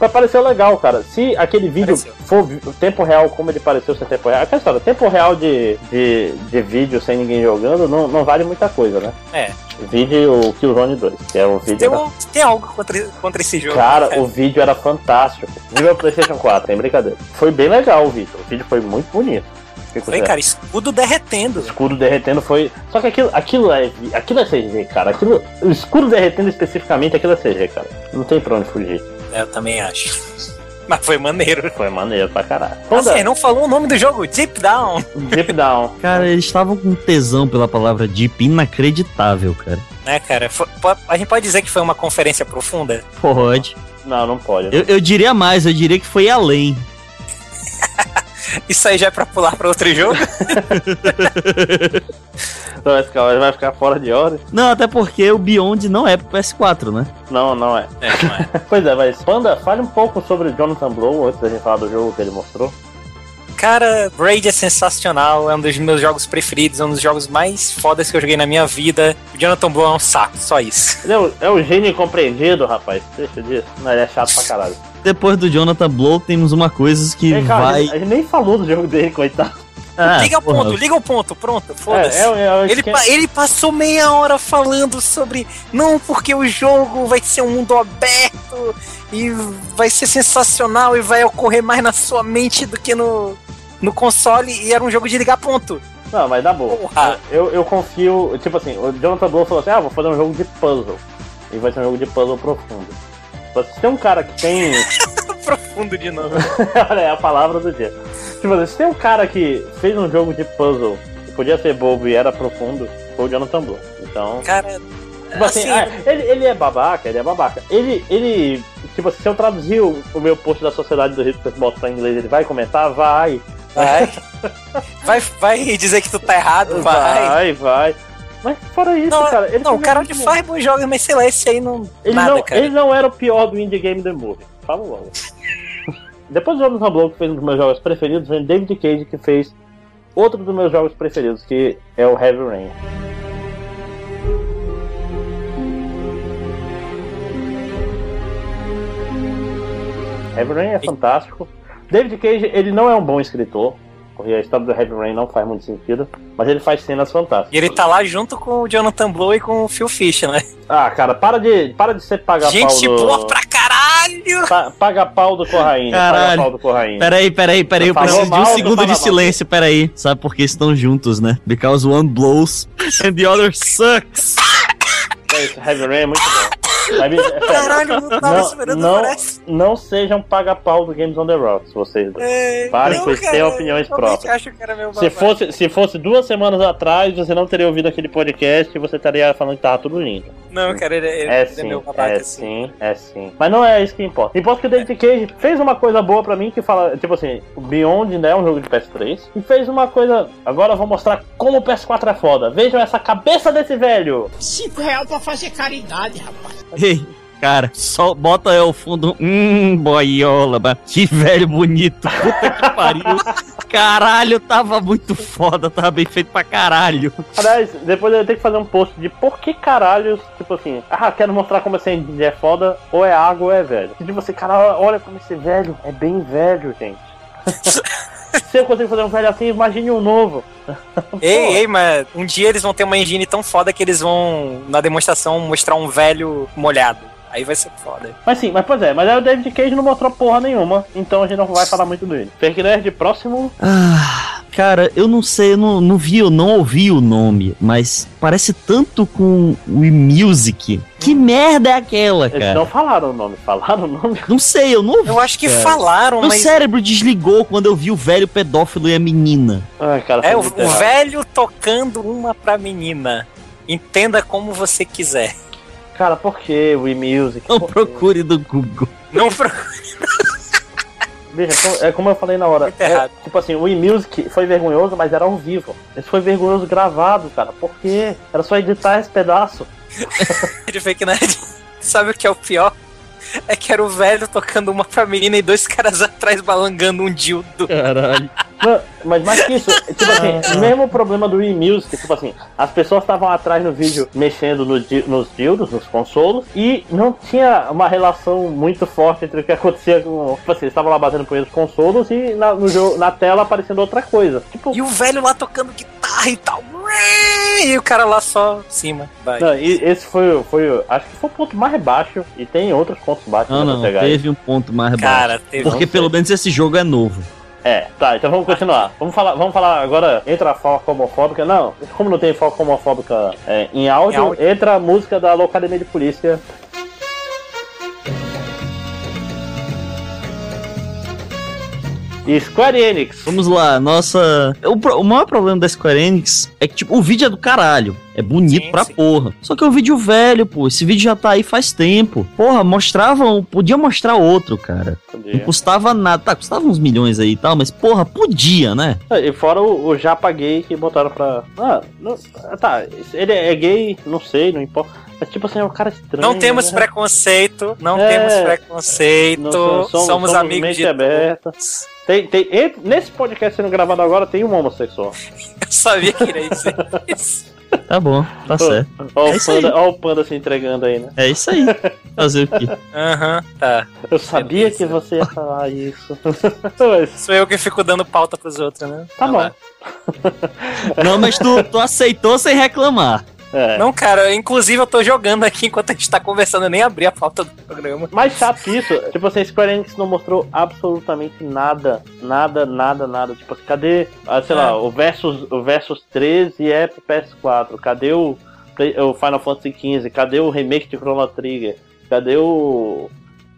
Speaker 3: Mas pareceu legal, cara. Se aquele vídeo
Speaker 1: Pareceu.
Speaker 3: for tempo real como ele pareceu ser tempo real. Aquela história, tempo real de, de, de vídeo sem ninguém jogando não, não vale muita coisa, né?
Speaker 1: É.
Speaker 3: Vídeo o Killzone 2, que é o vídeo.
Speaker 1: Tem, um- tem algo contra, contra esse jogo.
Speaker 3: Cara,
Speaker 1: né?
Speaker 3: o vídeo era fantástico. Nível PlayStation 4, sem brincadeira. Foi bem legal o vídeo. O vídeo foi muito bonito.
Speaker 1: Foi, cara, escudo derretendo.
Speaker 3: escudo derretendo foi. Só que aquilo, aquilo, é, aquilo é CG, cara. Aquilo, o escudo derretendo especificamente, aquilo é CG, cara. Não tem pra onde fugir.
Speaker 1: É, eu também acho. Mas foi maneiro.
Speaker 3: Foi maneiro pra caralho.
Speaker 1: Assim,
Speaker 3: Honda,
Speaker 1: não falou o nome do jogo, Deep Down.
Speaker 3: Deep Down.
Speaker 2: Cara, eles estavam com tesão pela palavra deep inacreditável, cara.
Speaker 1: Né, cara? Foi- a gente pode dizer que foi uma conferência profunda?
Speaker 2: Pode.
Speaker 3: Não, não pode.
Speaker 2: Eu, eu diria mais, eu diria que foi além.
Speaker 1: Isso aí já é pra pular pra outro jogo?
Speaker 3: Então, vai ficar, vai ficar fora de hora?
Speaker 2: Não, até porque o Beyond não é pro PS4, né?
Speaker 3: Não, não é.
Speaker 1: É, não é.
Speaker 3: Pois é, mas Panda, fale um pouco sobre Jonathan Blow antes da gente falar do jogo que ele mostrou.
Speaker 1: Cara, Braid é sensacional, é um dos meus jogos preferidos, é um dos jogos mais fodas que eu joguei na minha vida. O Jonathan Blow é um saco, só isso.
Speaker 3: Ele é o, é o gênio incompreendido, rapaz. Deixa disso. Não, ele é chato pra caralho.
Speaker 2: Depois do Jonathan Blow, temos uma coisa que
Speaker 3: Ei, cara, a
Speaker 2: vai.
Speaker 3: gente- a gente nem falou do jogo dele, coitado.
Speaker 2: Ah,
Speaker 1: liga o
Speaker 2: porra,
Speaker 1: ponto, liga o ponto, pronto, foda-se.
Speaker 3: É, é, é, é,
Speaker 1: Ele, pa- ele passou meia hora falando sobre não, porque o jogo vai ser um mundo aberto e vai ser sensacional e vai ocorrer mais na sua mente do que no, no console e era um jogo de ligar ponto.
Speaker 3: Não, mas dá boa.
Speaker 1: Porra.
Speaker 3: Eu, eu confio, tipo assim, o Jonathan Blow falou assim: ah, vou fazer um jogo de puzzle. E vai ser um jogo de puzzle profundo. Que se tem um cara que tem.
Speaker 1: Profundo de novo.
Speaker 3: Olha, é a palavra do dia. Tipo assim, se tem um cara que fez um jogo de puzzle que podia ser bobo e era profundo, foi o Jonathan Blow. Então.
Speaker 1: Cara,
Speaker 3: Tipo assim,
Speaker 1: assim,
Speaker 3: ah, ele, ele é babaca, ele é babaca. Ele, ele, tipo assim, se eu traduzir o, o meu post da Sociedade do Rio bota pra inglês, ele vai comentar? Vai.
Speaker 1: vai, vai, vai dizer que tu tá errado, vai.
Speaker 3: Vai, vai. Mas fora isso,
Speaker 1: Não,
Speaker 3: cara, ele
Speaker 1: não, o cara que faz bons jogos, mas sei lá, esse aí não.
Speaker 3: Ele,
Speaker 1: nada,
Speaker 3: não,
Speaker 1: cara.
Speaker 3: ele não era o pior do Indie Game The Movie. Fala logo. Depois do Jonathan Blow, que fez um dos meus jogos preferidos, vem David Cage, que fez outro dos meus jogos preferidos, que é o Heavy Rain. Heavy Rain é fantástico. David Cage, ele não é um bom escritor, porque a história do Heavy Rain não faz muito sentido, mas ele faz cenas fantásticas.
Speaker 1: E ele tá lá junto com o Jonathan Blow e com o Phil Fisher, né?
Speaker 3: Ah, cara, para de, para de ser paga-pau
Speaker 1: Gente
Speaker 3: do...
Speaker 1: boa pra caralho!
Speaker 3: Pa- Paga pau do Corraine. Paga
Speaker 2: Caralho.
Speaker 3: pau do Corraine.
Speaker 2: Peraí, peraí, peraí, eu preciso de um segundo de silêncio, peraí. Sabe por que estão juntos, né? Because one blows and the other sucks.
Speaker 3: É isso, Heavy Rain é muito bom. É
Speaker 1: Caralho, não tava
Speaker 3: não,
Speaker 1: esperando
Speaker 3: não,
Speaker 1: essa.
Speaker 3: não sejam paga-pau do Games on the Rocks, vocês dois.
Speaker 1: É,
Speaker 3: Parem com isso, tenham opiniões próprias.
Speaker 1: acho que era meu
Speaker 3: Se fosse, se fosse duas semanas atrás, você não teria ouvido aquele podcast e você estaria falando que tava tudo lindo.
Speaker 1: Não, cara, ele, ele
Speaker 3: É
Speaker 1: é,
Speaker 3: sim,
Speaker 1: meu babaca,
Speaker 3: é
Speaker 1: assim.
Speaker 3: sim, é sim. Mas não é isso que importa. Importa que o David Cage fez uma coisa boa pra mim que fala, tipo assim, o Beyond ainda é um jogo de PS3 e fez uma coisa. Agora eu vou mostrar como o PS4 é foda. Vejam essa cabeça desse velho.
Speaker 4: Cinco real pra fazer caridade, rapaz.
Speaker 2: Ei, cara, só bota aí ao fundo. Hum, boiola, mas que velho bonito. Puta que pariu. Caralho, tava muito foda, tava bem feito pra caralho.
Speaker 3: Aliás, depois eu tenho que fazer um post de por que caralhos, tipo assim, ah, quero mostrar como esse é foda, ou é água ou é velho. E tipo assim, cara, olha como esse velho é bem velho, gente. Se eu consigo fazer um velho assim, imagine um novo.
Speaker 1: Ei, ei, mas um dia eles vão ter uma engine tão foda que eles vão, na demonstração, mostrar um velho molhado. Aí vai ser foda.
Speaker 3: Mas sim, mas pois é, mas aí o David Cage não mostrou porra nenhuma, então a gente não vai falar muito dele. Fake Nerd, próximo.
Speaker 2: Ah, cara, eu não sei, eu não, não vi, eu não ouvi o nome, mas parece tanto com o Music. Que merda é aquela,
Speaker 3: Eles
Speaker 2: cara?
Speaker 3: não falaram o nome, falaram o nome.
Speaker 2: Não sei, eu não ouvi.
Speaker 1: Eu acho que
Speaker 2: cara.
Speaker 1: falaram,
Speaker 2: Meu
Speaker 1: mas.
Speaker 2: cérebro desligou quando eu vi o velho pedófilo e a menina.
Speaker 3: Ai, cara,
Speaker 1: É, o, o velho tocando uma pra menina. Entenda como você quiser.
Speaker 3: Cara, por que o E-Music?
Speaker 2: Não procure do Google.
Speaker 1: Não pro...
Speaker 3: Veja, é como eu falei na hora. É, tipo assim, o E-Music foi vergonhoso, mas era ao vivo. Esse foi vergonhoso gravado, cara. Por quê? Era só editar esse pedaço.
Speaker 1: de fake nerd. Sabe o que é o pior? É que era o velho tocando uma pra menina e dois caras atrás balangando um dildo.
Speaker 2: Caralho.
Speaker 3: Não, mas mais que isso, tipo assim, o mesmo problema do e-music, tipo assim, as pessoas estavam atrás no vídeo mexendo no nos dildos, nos consolos, e não tinha uma relação muito forte entre o que acontecia com. Tipo assim, eles estavam lá batendo punheta nos consolos e na, no jogo, na tela aparecendo outra coisa. Tipo,
Speaker 1: E o velho lá tocando guitarra e tal. E o cara lá só cima. Vai.
Speaker 3: não, e esse foi, foi. Acho que foi o ponto mais baixo. E tem outros pontos baixos
Speaker 2: Não, não,
Speaker 3: pegar
Speaker 2: teve um ponto mais baixo.
Speaker 1: Cara, teve.
Speaker 2: Porque pelo menos esse jogo é novo.
Speaker 3: É, tá, então vamos continuar. Vamos falar, vamos falar agora, entra a foca homofóbica. Não, como não tem foca homofóbica é, em, áudio,
Speaker 1: Em áudio.
Speaker 3: entra a música da Locademia de Polícia. E Square Enix.
Speaker 2: Vamos lá, nossa. O, pro- o maior problema da Square Enix é que, tipo, o vídeo é do caralho. É bonito
Speaker 1: Sim,
Speaker 2: pra
Speaker 1: sim.
Speaker 2: porra. Só que é um vídeo velho, pô. Esse vídeo já tá aí faz tempo. Porra, mostravam. Podia mostrar outro, cara. Não custava nada. Tá, custava uns milhões aí e tal, mas, porra, podia, né?
Speaker 3: E fora o, o japa gay que botaram pra. Ah, não, tá, ele é gay, não sei, não importa. Mas tipo assim, é um cara estranho.
Speaker 1: Não temos
Speaker 3: né?
Speaker 1: preconceito, não
Speaker 3: É.
Speaker 1: temos preconceito,
Speaker 3: Não somos-
Speaker 1: somos,
Speaker 3: somos
Speaker 1: amigos
Speaker 3: mente
Speaker 1: de
Speaker 3: aberta.
Speaker 1: todos.
Speaker 3: Tem, tem, entre- nesse podcast sendo gravado agora tem um homossexual.
Speaker 1: Eu sabia que iria dizer isso.
Speaker 2: Tá bom, tá certo.
Speaker 3: Ó,
Speaker 2: É
Speaker 3: o panda, ó o panda se entregando aí, né?
Speaker 2: É isso aí. Fazer o quê?
Speaker 1: Aham, tá.
Speaker 3: Eu sabia
Speaker 1: Beleza.
Speaker 3: que você ia falar isso. Mas,
Speaker 1: Sou eu que fico dando pauta pros outros, né?
Speaker 3: tá bom.
Speaker 1: lá.
Speaker 2: Não, mas tu, tu aceitou sem reclamar.
Speaker 3: É.
Speaker 1: Não, cara, inclusive eu tô jogando aqui enquanto a gente tá conversando, eu nem abri a pauta do programa.
Speaker 3: Mais chato que isso, tipo assim, Square Enix não mostrou absolutamente nada. Nada, nada, nada. Tipo assim, cadê, ah, sei
Speaker 1: É.
Speaker 3: lá, o Versus, o Versus 13 é pro PS4? Cadê o, o Final Fantasy XV? Cadê o remake de Chrono Trigger? Cadê o.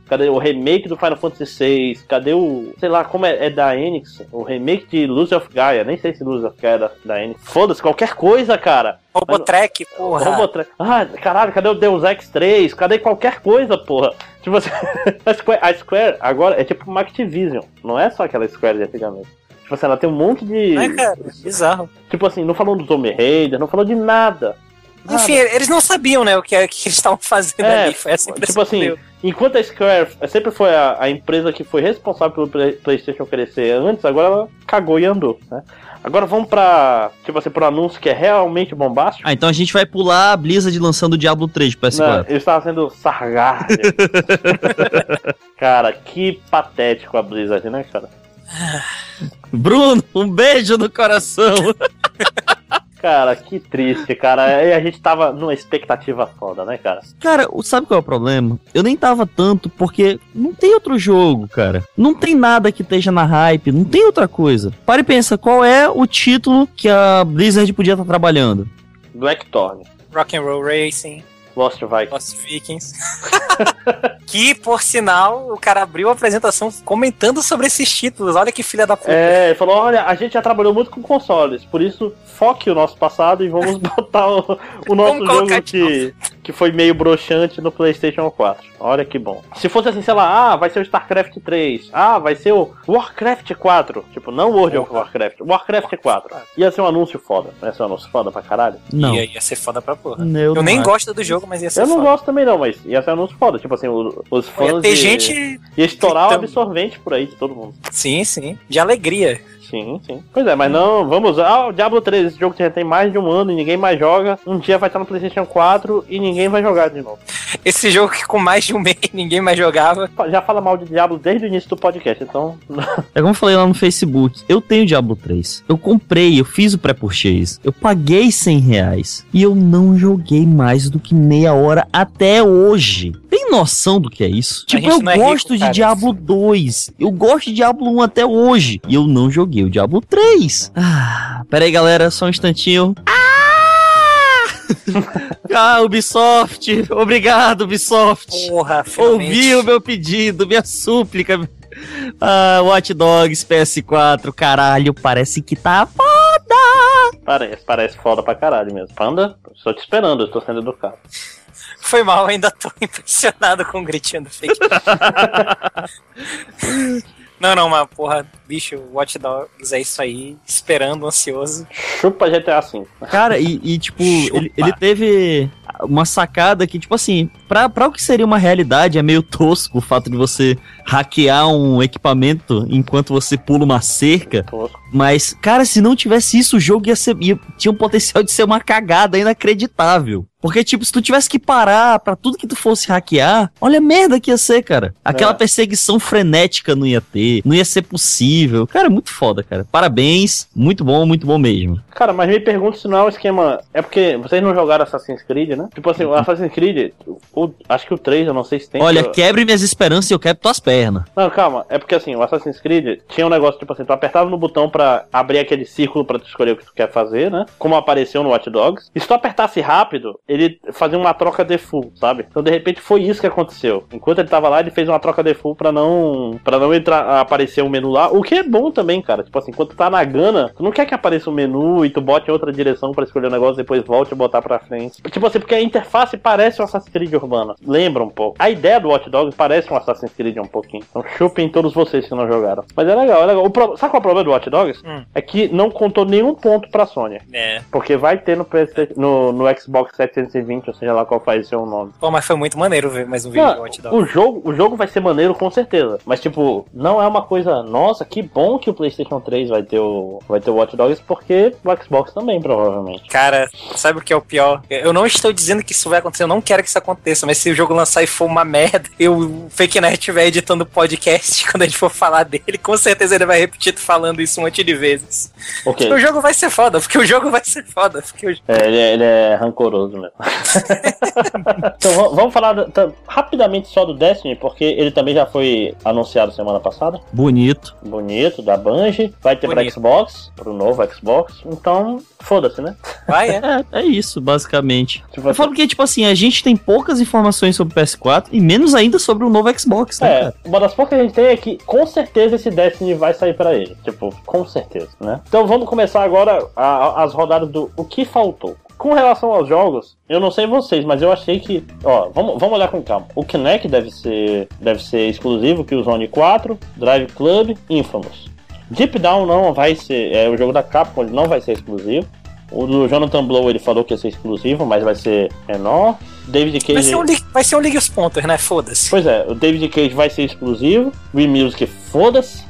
Speaker 3: Cadê o remake do Final Fantasy VI? Cadê o. Sei lá, como é, é da Enix? O remake de Lose of Gaia. Nem sei se Lose of Gaia é da, da Enix. Foda-se, qualquer coisa, cara.
Speaker 1: Robotrek, porra.
Speaker 3: Robotra- Ah, caralho, cadê o Deus Ex 3? Cadê qualquer coisa, porra? Tipo assim, a Square, a Square agora é tipo uma Activision, não é só aquela Square de antigamente. Tipo assim, ela tem um monte de.
Speaker 1: É, cara, bizarro.
Speaker 3: Tipo assim, não falou do Tomb Raider, não falou de nada.
Speaker 1: Enfim, eles não sabiam, né, o que, o que eles estavam fazendo
Speaker 3: É,
Speaker 1: ali. Foi essa
Speaker 3: tipo assim. Enquanto a Square sempre foi a, a empresa que foi responsável pelo Play- PlayStation crescer antes, agora ela cagou e andou, né? Agora vamos pra, tipo assim, pro anúncio que é realmente bombástico.
Speaker 2: Ah, então a gente vai pular a Blizzard lançando o Diablo 3 de
Speaker 3: Não,
Speaker 2: PS4.
Speaker 3: eu estava sendo sargástico. cara, que patético a Blizzard, né, cara?
Speaker 2: Bruno, um beijo no coração.
Speaker 3: Cara, que triste, cara. E a gente tava numa expectativa foda, né, cara?
Speaker 2: Cara, sabe qual é o problema? Eu nem tava tanto porque não tem outro jogo, cara. Não tem nada que esteja na hype, não tem outra coisa. Para e pensa, qual é o título que a Blizzard podia estar trabalhando?
Speaker 3: Blackthorn,
Speaker 1: Rock and Roll Racing,
Speaker 3: Lost Vikings.
Speaker 1: Lost Vikings. que, por sinal, o cara abriu a apresentação comentando sobre esses títulos. Olha que filha da puta.
Speaker 3: É, ele falou: olha, a gente já trabalhou muito com consoles, por isso foque o nosso passado e vamos botar o, o nosso
Speaker 1: Vamos
Speaker 3: jogo que, que foi meio broxante no PlayStation 4. Olha que bom. Se fosse assim, sei lá, ah, vai ser o StarCraft 3, ah, vai ser o Warcraft 4. Tipo, não World of Warcraft, Warcraft 4. Ia ser um anúncio foda. Ia ser um anúncio foda pra caralho.
Speaker 2: Não.
Speaker 1: Ia, ia ser foda pra porra.
Speaker 2: Eu,
Speaker 1: Eu
Speaker 2: não
Speaker 1: nem
Speaker 2: acho.
Speaker 1: gosto do jogo, mas ia ser
Speaker 3: Eu não
Speaker 1: foda.
Speaker 3: gosto também não, mas ia ser um anúncio foda. Tipo assim, os fãs.
Speaker 1: Ia ter
Speaker 3: de-
Speaker 1: gente.
Speaker 3: Ia estourar o
Speaker 1: gritando.
Speaker 3: absorvente por aí de todo mundo.
Speaker 1: Sim, sim. De alegria.
Speaker 3: Sim, sim. Pois é, mas não, vamos usar. Ah, o Diablo 3, esse jogo que já tem mais de um ano e ninguém mais joga. Um dia vai estar no PlayStation 4 e ninguém vai jogar de novo.
Speaker 1: Esse jogo que com mais de um mês ninguém mais jogava.
Speaker 3: Já fala mal de Diablo desde o início do podcast, então.
Speaker 2: É como eu falei lá no Facebook. Eu tenho Diablo 3. Eu comprei, eu fiz o pré-purchase. Eu paguei 100 reais. E eu não joguei mais do que meia hora até hoje. Tem noção do que é isso? Tipo, eu
Speaker 1: é rico,
Speaker 2: gosto de
Speaker 1: cara.
Speaker 2: Diablo 2. Eu gosto de Diablo 1 até hoje. E eu não joguei o Diablo 3. Ah, pera aí, galera, só um instantinho. Ah! ah, Ubisoft. Obrigado, Ubisoft.
Speaker 1: Porra, finalmente.
Speaker 2: Ouvi o meu pedido, minha súplica. Ah, Watch Dogs PS4, caralho, parece que tá foda.
Speaker 3: Parece, parece foda pra caralho mesmo. Panda, estou te esperando, eu estou sendo educado.
Speaker 1: Foi mal, ainda tô impressionado com o gritinho do fake. não, não, mas porra, bicho, Watch Dogs é isso aí, esperando, ansioso.
Speaker 3: Chupa GTA V.
Speaker 2: Cara, e, e, tipo, ele, ele teve. uma sacada que, tipo assim, pra, pra o que seria uma realidade, é meio tosco o fato de você hackear um equipamento enquanto você pula uma cerca.
Speaker 3: Tosco.
Speaker 2: Mas, cara, se não tivesse isso, o jogo ia ser, ia- tinha um potencial de ser uma cagada inacreditável. Porque, tipo, se tu tivesse que parar pra tudo que tu fosse hackear, olha a merda que ia ser, cara. Aquela
Speaker 3: É.
Speaker 2: perseguição frenética não ia ter, não ia ser possível. Cara, é muito foda, cara. Parabéns, muito bom, muito bom mesmo.
Speaker 3: Cara, mas me pergunto se não é um esquema. É porque vocês não jogaram Assassin's Creed, né? Tipo assim, o Assassin's Creed, o- acho que o 3, eu não sei se tem.
Speaker 2: Olha,
Speaker 3: eu-
Speaker 2: quebre minhas esperanças e eu quebro tuas pernas.
Speaker 3: Não, calma. É porque assim, o Assassin's Creed tinha um negócio, tipo assim, tu apertava no botão pra abrir aquele círculo pra tu escolher o que tu quer fazer, né? Como apareceu no Watch Dogs. E se tu apertasse rápido, ele fazia uma troca default, sabe? Então de repente foi isso que aconteceu. Enquanto ele tava lá, ele fez uma troca default pra não para não entrar aparecer o menu lá, o que é bom também, cara. Tipo assim, quando tu tá na gana, tu não quer que apareça o menu e tu bote em outra direção pra escolher o negócio, depois volte e botar pra frente. Tipo assim, porque a interface parece um Assassin's Creed urbano. Lembra um pouco. A ideia do Watch Dogs parece um Assassin's Creed um pouquinho. Então chupem todos vocês que não jogaram. Mas é legal, é legal. O pro- Sabe qual é o problema do Watch Dogs?
Speaker 1: Hum.
Speaker 3: É que não contou nenhum ponto pra Sony.
Speaker 1: É.
Speaker 3: Porque vai ter no, PS no, no Xbox 720, ou seja lá qual faz seu nome.
Speaker 1: Pô, mas foi muito maneiro ver mais um vídeo
Speaker 3: Não,
Speaker 1: de Watch Dogs.
Speaker 3: o, jogo, o jogo vai ser maneiro com certeza. Mas, tipo, não é uma coisa. Nossa, que bom que o PlayStation 3 vai ter o, vai ter o Watch Dogs, porque o Xbox também, provavelmente.
Speaker 1: Cara, sabe o que é o pior? Eu não estou dizendo que isso vai acontecer, eu não quero que isso aconteça, mas se o jogo lançar e for uma merda, e o Fake Nerd estiver editando o podcast quando a gente for falar dele, com certeza ele vai repetir falando isso um monte de vezes.
Speaker 3: Ok.
Speaker 1: O jogo vai ser foda, porque o jogo vai ser foda. Porque o...
Speaker 3: É, ele, é, ele é rancoroso mesmo. então va- vamos falar do- tá, rapidamente só do Destiny, porque ele também já foi anunciado semana passada.
Speaker 2: Bonito.
Speaker 3: Bonito, da Bungie. Vai ter pra
Speaker 1: Bonito.
Speaker 3: Xbox, pro novo Xbox. Então, foda-se, né?
Speaker 1: Vai, é.
Speaker 2: É, é isso, basicamente.
Speaker 3: Tipo
Speaker 2: Eu falo que, tipo assim, a gente tem poucas informações sobre o PS4 e menos ainda sobre o novo Xbox, né,
Speaker 3: É,
Speaker 2: cara?
Speaker 3: uma das poucas que a gente tem é que com certeza esse Destiny vai sair pra ele. Tipo, com certeza, né? Então vamos começar agora a- a- as rodadas do o que faltou. Com relação aos jogos, eu não sei vocês, mas eu achei que. Ó, vamos, vamos olhar com calma. O Kinect deve ser, deve ser exclusivo, que o Zone 4, Drive Club, Infamous. Deep Down não vai ser. É o jogo da Capcom, ele não vai ser exclusivo. O do Jonathan Blow ele falou que ia ser exclusivo, mas vai ser menor. David
Speaker 1: Vai
Speaker 3: Cage.
Speaker 1: ser um, vai ser um Ligue os Pontos, né? Foda-se.
Speaker 3: Pois é, o David Cage vai ser exclusivo, Wii Music foda-se,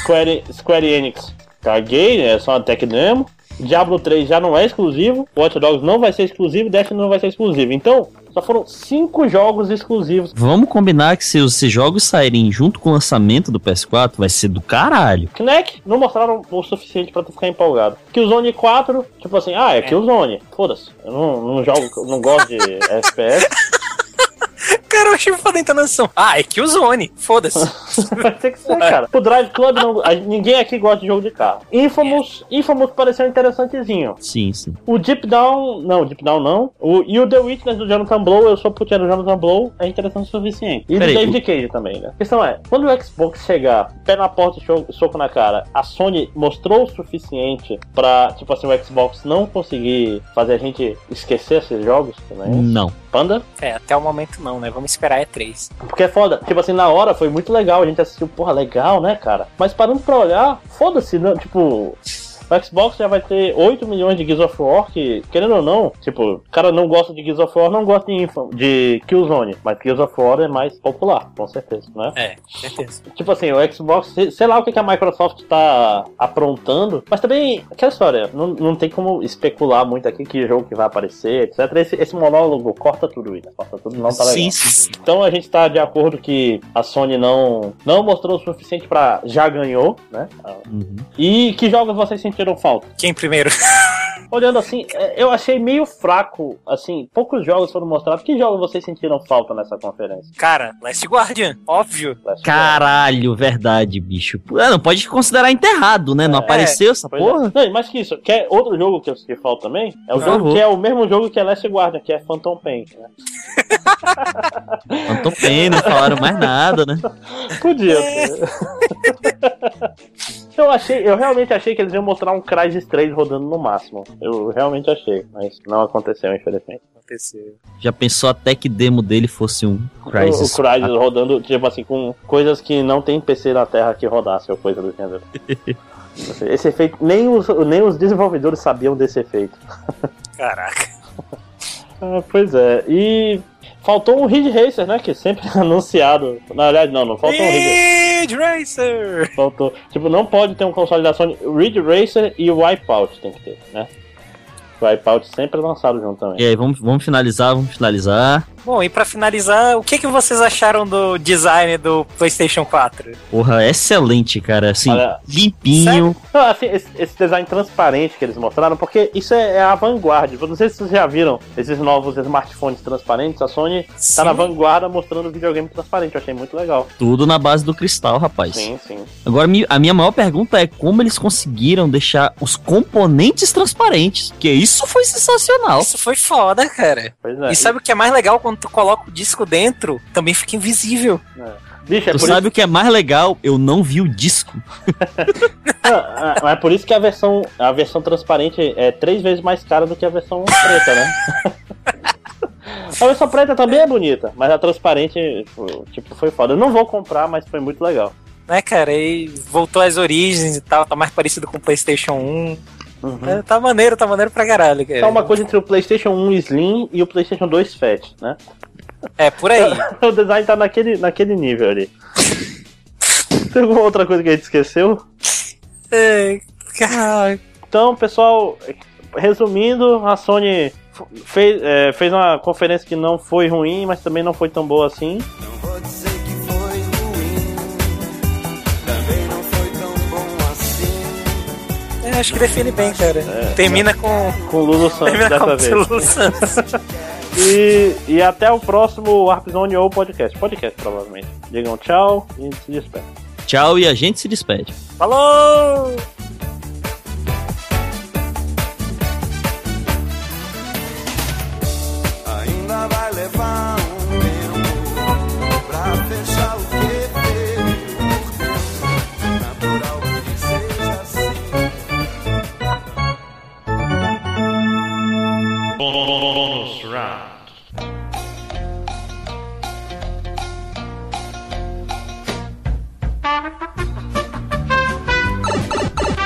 Speaker 3: Square, Square Enix caguei, é só uma tech demo, Diablo 3 já não é exclusivo, Watch Dogs não vai ser exclusivo, Destiny não vai ser exclusivo. Então, só foram cinco jogos exclusivos.
Speaker 2: Vamos combinar que se os jogos saírem junto com o lançamento do PS4, vai ser do caralho.
Speaker 3: Kinect não mostraram o suficiente pra tu ficar empolgado. Killzone 4, tipo assim, ah, é Killzone, foda-se. Eu não, não jogo, não gosto de FPS.
Speaker 1: Cara, eu achei foda a entonação. Ah, é Killzone. Foda-se.
Speaker 3: Vai ter que ser, cara. O Drive Club, não, a- ninguém aqui gosta de jogo de carro. Infamous, Infamous pareceu interessantezinho.
Speaker 2: Sim, sim.
Speaker 3: O Deep Down, não, Deep Down não. O, e o The Witness do Jonathan Blow, eu sou putinha do Jonathan Blow, é interessante o suficiente. E
Speaker 2: Peraí,
Speaker 3: do David Cage também, né? A questão é, quando o Xbox chegar, pé na porta e soco na cara, a Sony mostrou o suficiente pra, tipo assim, o Xbox não conseguir fazer a gente esquecer esses jogos também?
Speaker 2: Não.
Speaker 3: Panda?
Speaker 1: É, até o momento não, né? Vamos esperar E3.
Speaker 3: Porque é foda. Tipo assim, na hora foi muito legal. A gente assistiu, porra, legal, né, cara? Mas parando pra olhar, foda-se, né? Tipo. O Xbox já vai ter 8 milhões de Gears of War, que, querendo ou não, tipo, o cara não gosta de Gears of War, não gosta de, Infam, de Killzone, mas Gears of War é mais popular, com certeza, né?
Speaker 1: É, com certeza.
Speaker 3: Tipo assim, o Xbox, sei- lá o que que a Microsoft tá aprontando, mas também, aquela história, não, não tem como especular muito aqui que jogo que vai aparecer, etc. Esse, esse monólogo corta tudo, Ida, corta tudo, não tá legal.
Speaker 2: sim, sim.
Speaker 3: Então a gente tá de acordo que a Sony não, não mostrou o suficiente pra já ganhou, né?
Speaker 2: Uhum.
Speaker 3: E que jogos vocês sentiram falta?
Speaker 1: Quem primeiro?
Speaker 3: Olhando assim, é, eu achei meio fraco, assim, poucos jogos foram mostrados. Que jogos vocês sentiram falta nessa conferência?
Speaker 1: Cara, Last Guardian, óbvio.
Speaker 3: Last
Speaker 2: Caralho, verdade, bicho. Ah, não pode considerar enterrado, né? Não
Speaker 3: É,
Speaker 2: apareceu essa
Speaker 3: é.
Speaker 2: porra?
Speaker 3: Não, e mais que isso, quer outro jogo que eu senti falta também? É o
Speaker 2: Por
Speaker 3: jogo
Speaker 2: favor.
Speaker 3: que é o mesmo jogo que é Last Guardian, que é Phantom Pain. Né?
Speaker 2: Não tô bem, não falaram mais nada, né?
Speaker 3: Podia eu achei, eu realmente achei que eles iam mostrar um Crysis 3 rodando no máximo. Eu realmente achei, mas não aconteceu, infelizmente.
Speaker 1: Aconteceu.
Speaker 2: Já pensou até que demo dele fosse um
Speaker 3: O, o
Speaker 2: Crysis?
Speaker 3: Crysis rodando, tipo assim, com coisas que não tem PC na Terra que rodasse ou coisa do gênero. Esse efeito, nem os, nem os desenvolvedores sabiam desse efeito.
Speaker 1: Caraca.
Speaker 3: Ah, pois é. E faltou um Ridge Racer, né? Que sempre é anunciado. Na verdade, não, não faltou um Ridge
Speaker 1: Ridge Racer!
Speaker 3: Faltou. Tipo, não pode ter um console da Sony. Ridge Racer e o Wipeout tem que ter, né? O Wipeout sempre é lançado junto também.
Speaker 2: E aí, vamos, vamos finalizar, vamos finalizar.
Speaker 1: Bom, e pra finalizar, o que, que vocês acharam do design do PlayStation 4?
Speaker 2: Porra, excelente, cara. Assim,
Speaker 3: Olha,
Speaker 2: limpinho.
Speaker 3: Não, assim, esse, esse design transparente que eles mostraram, porque isso é, é a vanguarda. Eu Não sei se vocês já viram esses novos smartphones transparentes. A Sony
Speaker 1: Sim.
Speaker 3: tá na vanguarda mostrando videogame transparente. Eu achei muito legal.
Speaker 2: Tudo na base do cristal, rapaz.
Speaker 3: Sim, sim.
Speaker 2: Agora, a minha maior pergunta é como eles conseguiram deixar os componentes transparentes. Porque isso foi sensacional.
Speaker 1: Isso foi foda, cara.
Speaker 3: Pois é.
Speaker 1: E sabe o que é mais legal? Quando tu coloca o disco dentro, também fica invisível.
Speaker 3: Bicho, é
Speaker 2: tu
Speaker 3: por
Speaker 2: sabe o que é mais legal? Eu não vi o disco.
Speaker 3: Ah, ah, é por isso que a versão, a versão transparente é três vezes mais cara do que a versão preta, né? a versão preta também é bonita, mas a transparente, tipo, foi foda. Eu não vou comprar, mas foi muito legal.
Speaker 1: Né, cara? E voltou às origens e tal, tá mais parecido com o PlayStation 1.
Speaker 3: Uhum.
Speaker 1: É, tá maneiro, tá maneiro pra caralho, cara.
Speaker 3: É uma coisa entre o PlayStation 1 Slim e o PlayStation 2 Fat, né?
Speaker 1: É, por aí.
Speaker 3: o design tá naquele, naquele nível ali. Tem alguma outra coisa que a gente esqueceu?
Speaker 1: É, cara,
Speaker 3: Então, pessoal, resumindo, a Sony fez, é, fez uma conferência que não foi ruim, mas também não foi tão boa assim.
Speaker 5: Não
Speaker 1: é, acho que define bem, cara. Termina com.
Speaker 3: Com o Lulu Santos
Speaker 1: Termina
Speaker 3: dessa
Speaker 1: com
Speaker 3: vez.
Speaker 1: Lulu Santos.
Speaker 3: E, e até o próximo Warp Zone ou podcast. Podcast, provavelmente. Digam tchau e se despedem.
Speaker 2: Tchau e a gente se despede.
Speaker 1: Falou!
Speaker 5: Ainda vai levar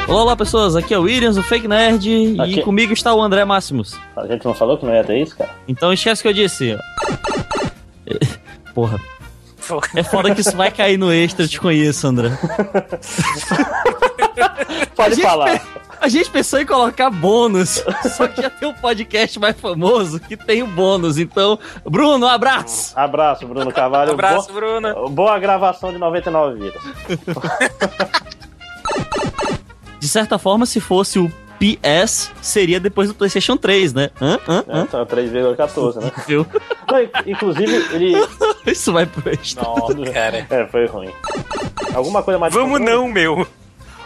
Speaker 2: Olá, olá, pessoas. Aqui é o Williams, o Fake Nerd.
Speaker 3: Aqui.
Speaker 2: E comigo está o André Máximos.
Speaker 3: A gente não falou que não ia ter isso, cara?
Speaker 2: Então esquece o que eu disse. Porra. É foda que isso vai cair no extra, eu te conheço, André.
Speaker 3: Pode falar.
Speaker 2: A gente pensou em colocar bônus, só que já tem um podcast mais famoso que tem o bônus. Então, Bruno, um abraço!
Speaker 3: Abraço, Bruno Carvalho.
Speaker 1: Um abraço,
Speaker 3: Boa-
Speaker 1: Bruno.
Speaker 3: Boa gravação de 99 vidas.
Speaker 2: De certa forma, se fosse o PS, seria depois do PlayStation 3, né? Hã? Hã?
Speaker 3: É,
Speaker 2: Hã?
Speaker 3: então, 3,14, né?
Speaker 2: Viu?
Speaker 3: Inclusive, ele.
Speaker 2: Isso vai pro extra.
Speaker 1: Nossa, cara.
Speaker 3: É, foi ruim. Alguma coisa mais.
Speaker 1: Vamos não, meu.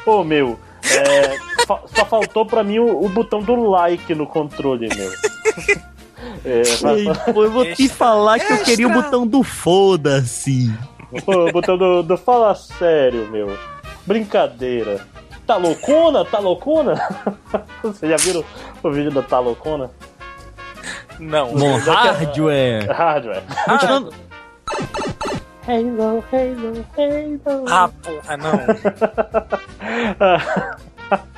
Speaker 3: Ô, meu. é, fa- só faltou pra mim o, o botão do like no controle, meu. É,
Speaker 2: pô, eu vou te falar que eu queria o botão do foda-se.
Speaker 3: O botão do, do fala sério, meu. Brincadeira. Tá loucona? Tá loucona? Vocês já viram o vídeo da Tá loucona?
Speaker 1: Não.
Speaker 2: Bom, hardware.
Speaker 3: Hardware.
Speaker 2: Continuando.
Speaker 3: Halo, Halo, Halo.
Speaker 1: Ah, porra, não.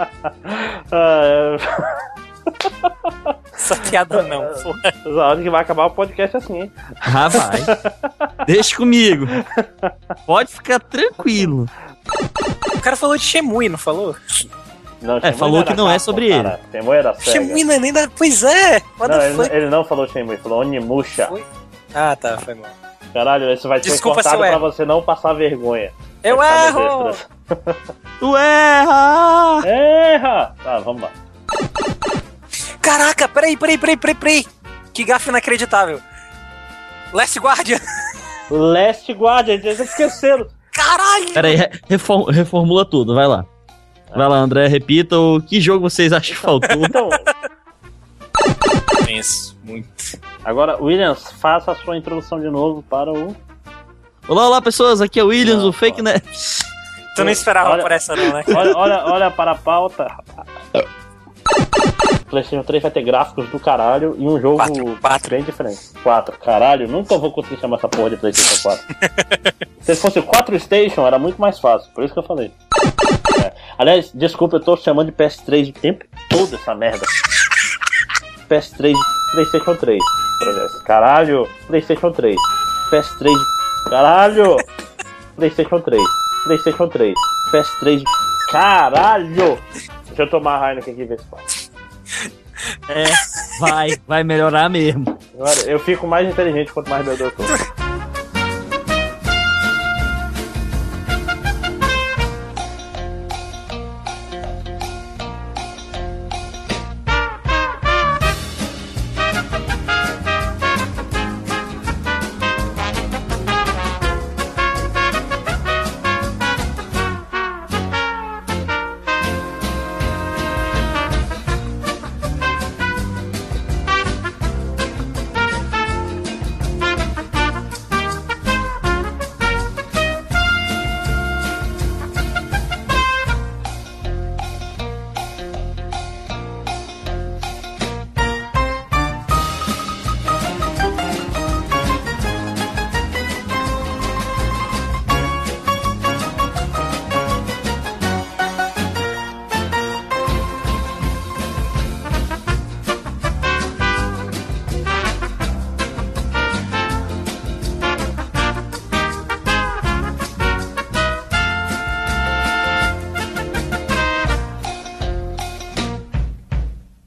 Speaker 1: Essa piada não,
Speaker 3: é, a hora que vai acabar o podcast assim, hein?
Speaker 2: Ah, vai. Deixa comigo. Pode ficar tranquilo.
Speaker 1: O cara falou de Shemui, não falou?
Speaker 3: Não,
Speaker 2: É, falou
Speaker 3: era
Speaker 2: que não é sobre
Speaker 3: cara. Shenmue era Sega.
Speaker 1: Shemui não é nem da. Pois é! What
Speaker 3: Não, ele, ele não falou Shenmue, ele falou Onimusha.
Speaker 1: Foi? Ah, tá, foi mal.
Speaker 3: Caralho, isso vai ser
Speaker 1: Desculpa
Speaker 3: cortado pra você não passar vergonha.
Speaker 1: Eu erro!
Speaker 2: Tu erra!
Speaker 3: Erra! Tá, vamos lá.
Speaker 1: Caraca, peraí, peraí, peraí, peraí, peraí. Que gafe inacreditável. Last Guardian.
Speaker 3: Last Guardian, eles esqueceram.
Speaker 1: Caralho!
Speaker 2: Pera aí, re- reform- reformula tudo, vai lá. Vai lá, André, repita o que jogo vocês acham que faltou.
Speaker 3: Então,
Speaker 1: Penso muito.
Speaker 3: agora, Williams, faça a sua introdução de novo para o.
Speaker 2: Olá, olá, pessoas, aqui é o Williams,
Speaker 3: Não,
Speaker 2: o Fake. Nerd.
Speaker 1: Tu não esperava
Speaker 3: Olha-
Speaker 1: por essa, não, né?
Speaker 3: Olha, olha, olha para a pauta. PlayStation 3 vai ter gráficos do caralho e um jogo
Speaker 1: Quatro, quatro.
Speaker 3: bem diferente. 4, caralho, nunca vou conseguir chamar essa porra de PlayStation 4. Se fosse 4 Station, era muito mais fácil, por isso que eu falei. É. Aliás, desculpa, eu tô chamando de PS3 o tempo todo essa merda. PS3 PlayStation 3. Progresso. Caralho. PlayStation 3. PS3 Caralho. PlayStation 3. PlayStation 3. PS3 Caralho. Deixa eu tomar a Heineken aqui e ver se pode.
Speaker 2: É, vai, vai melhorar mesmo.
Speaker 3: Agora, eu fico mais inteligente quanto mais meu eu tô.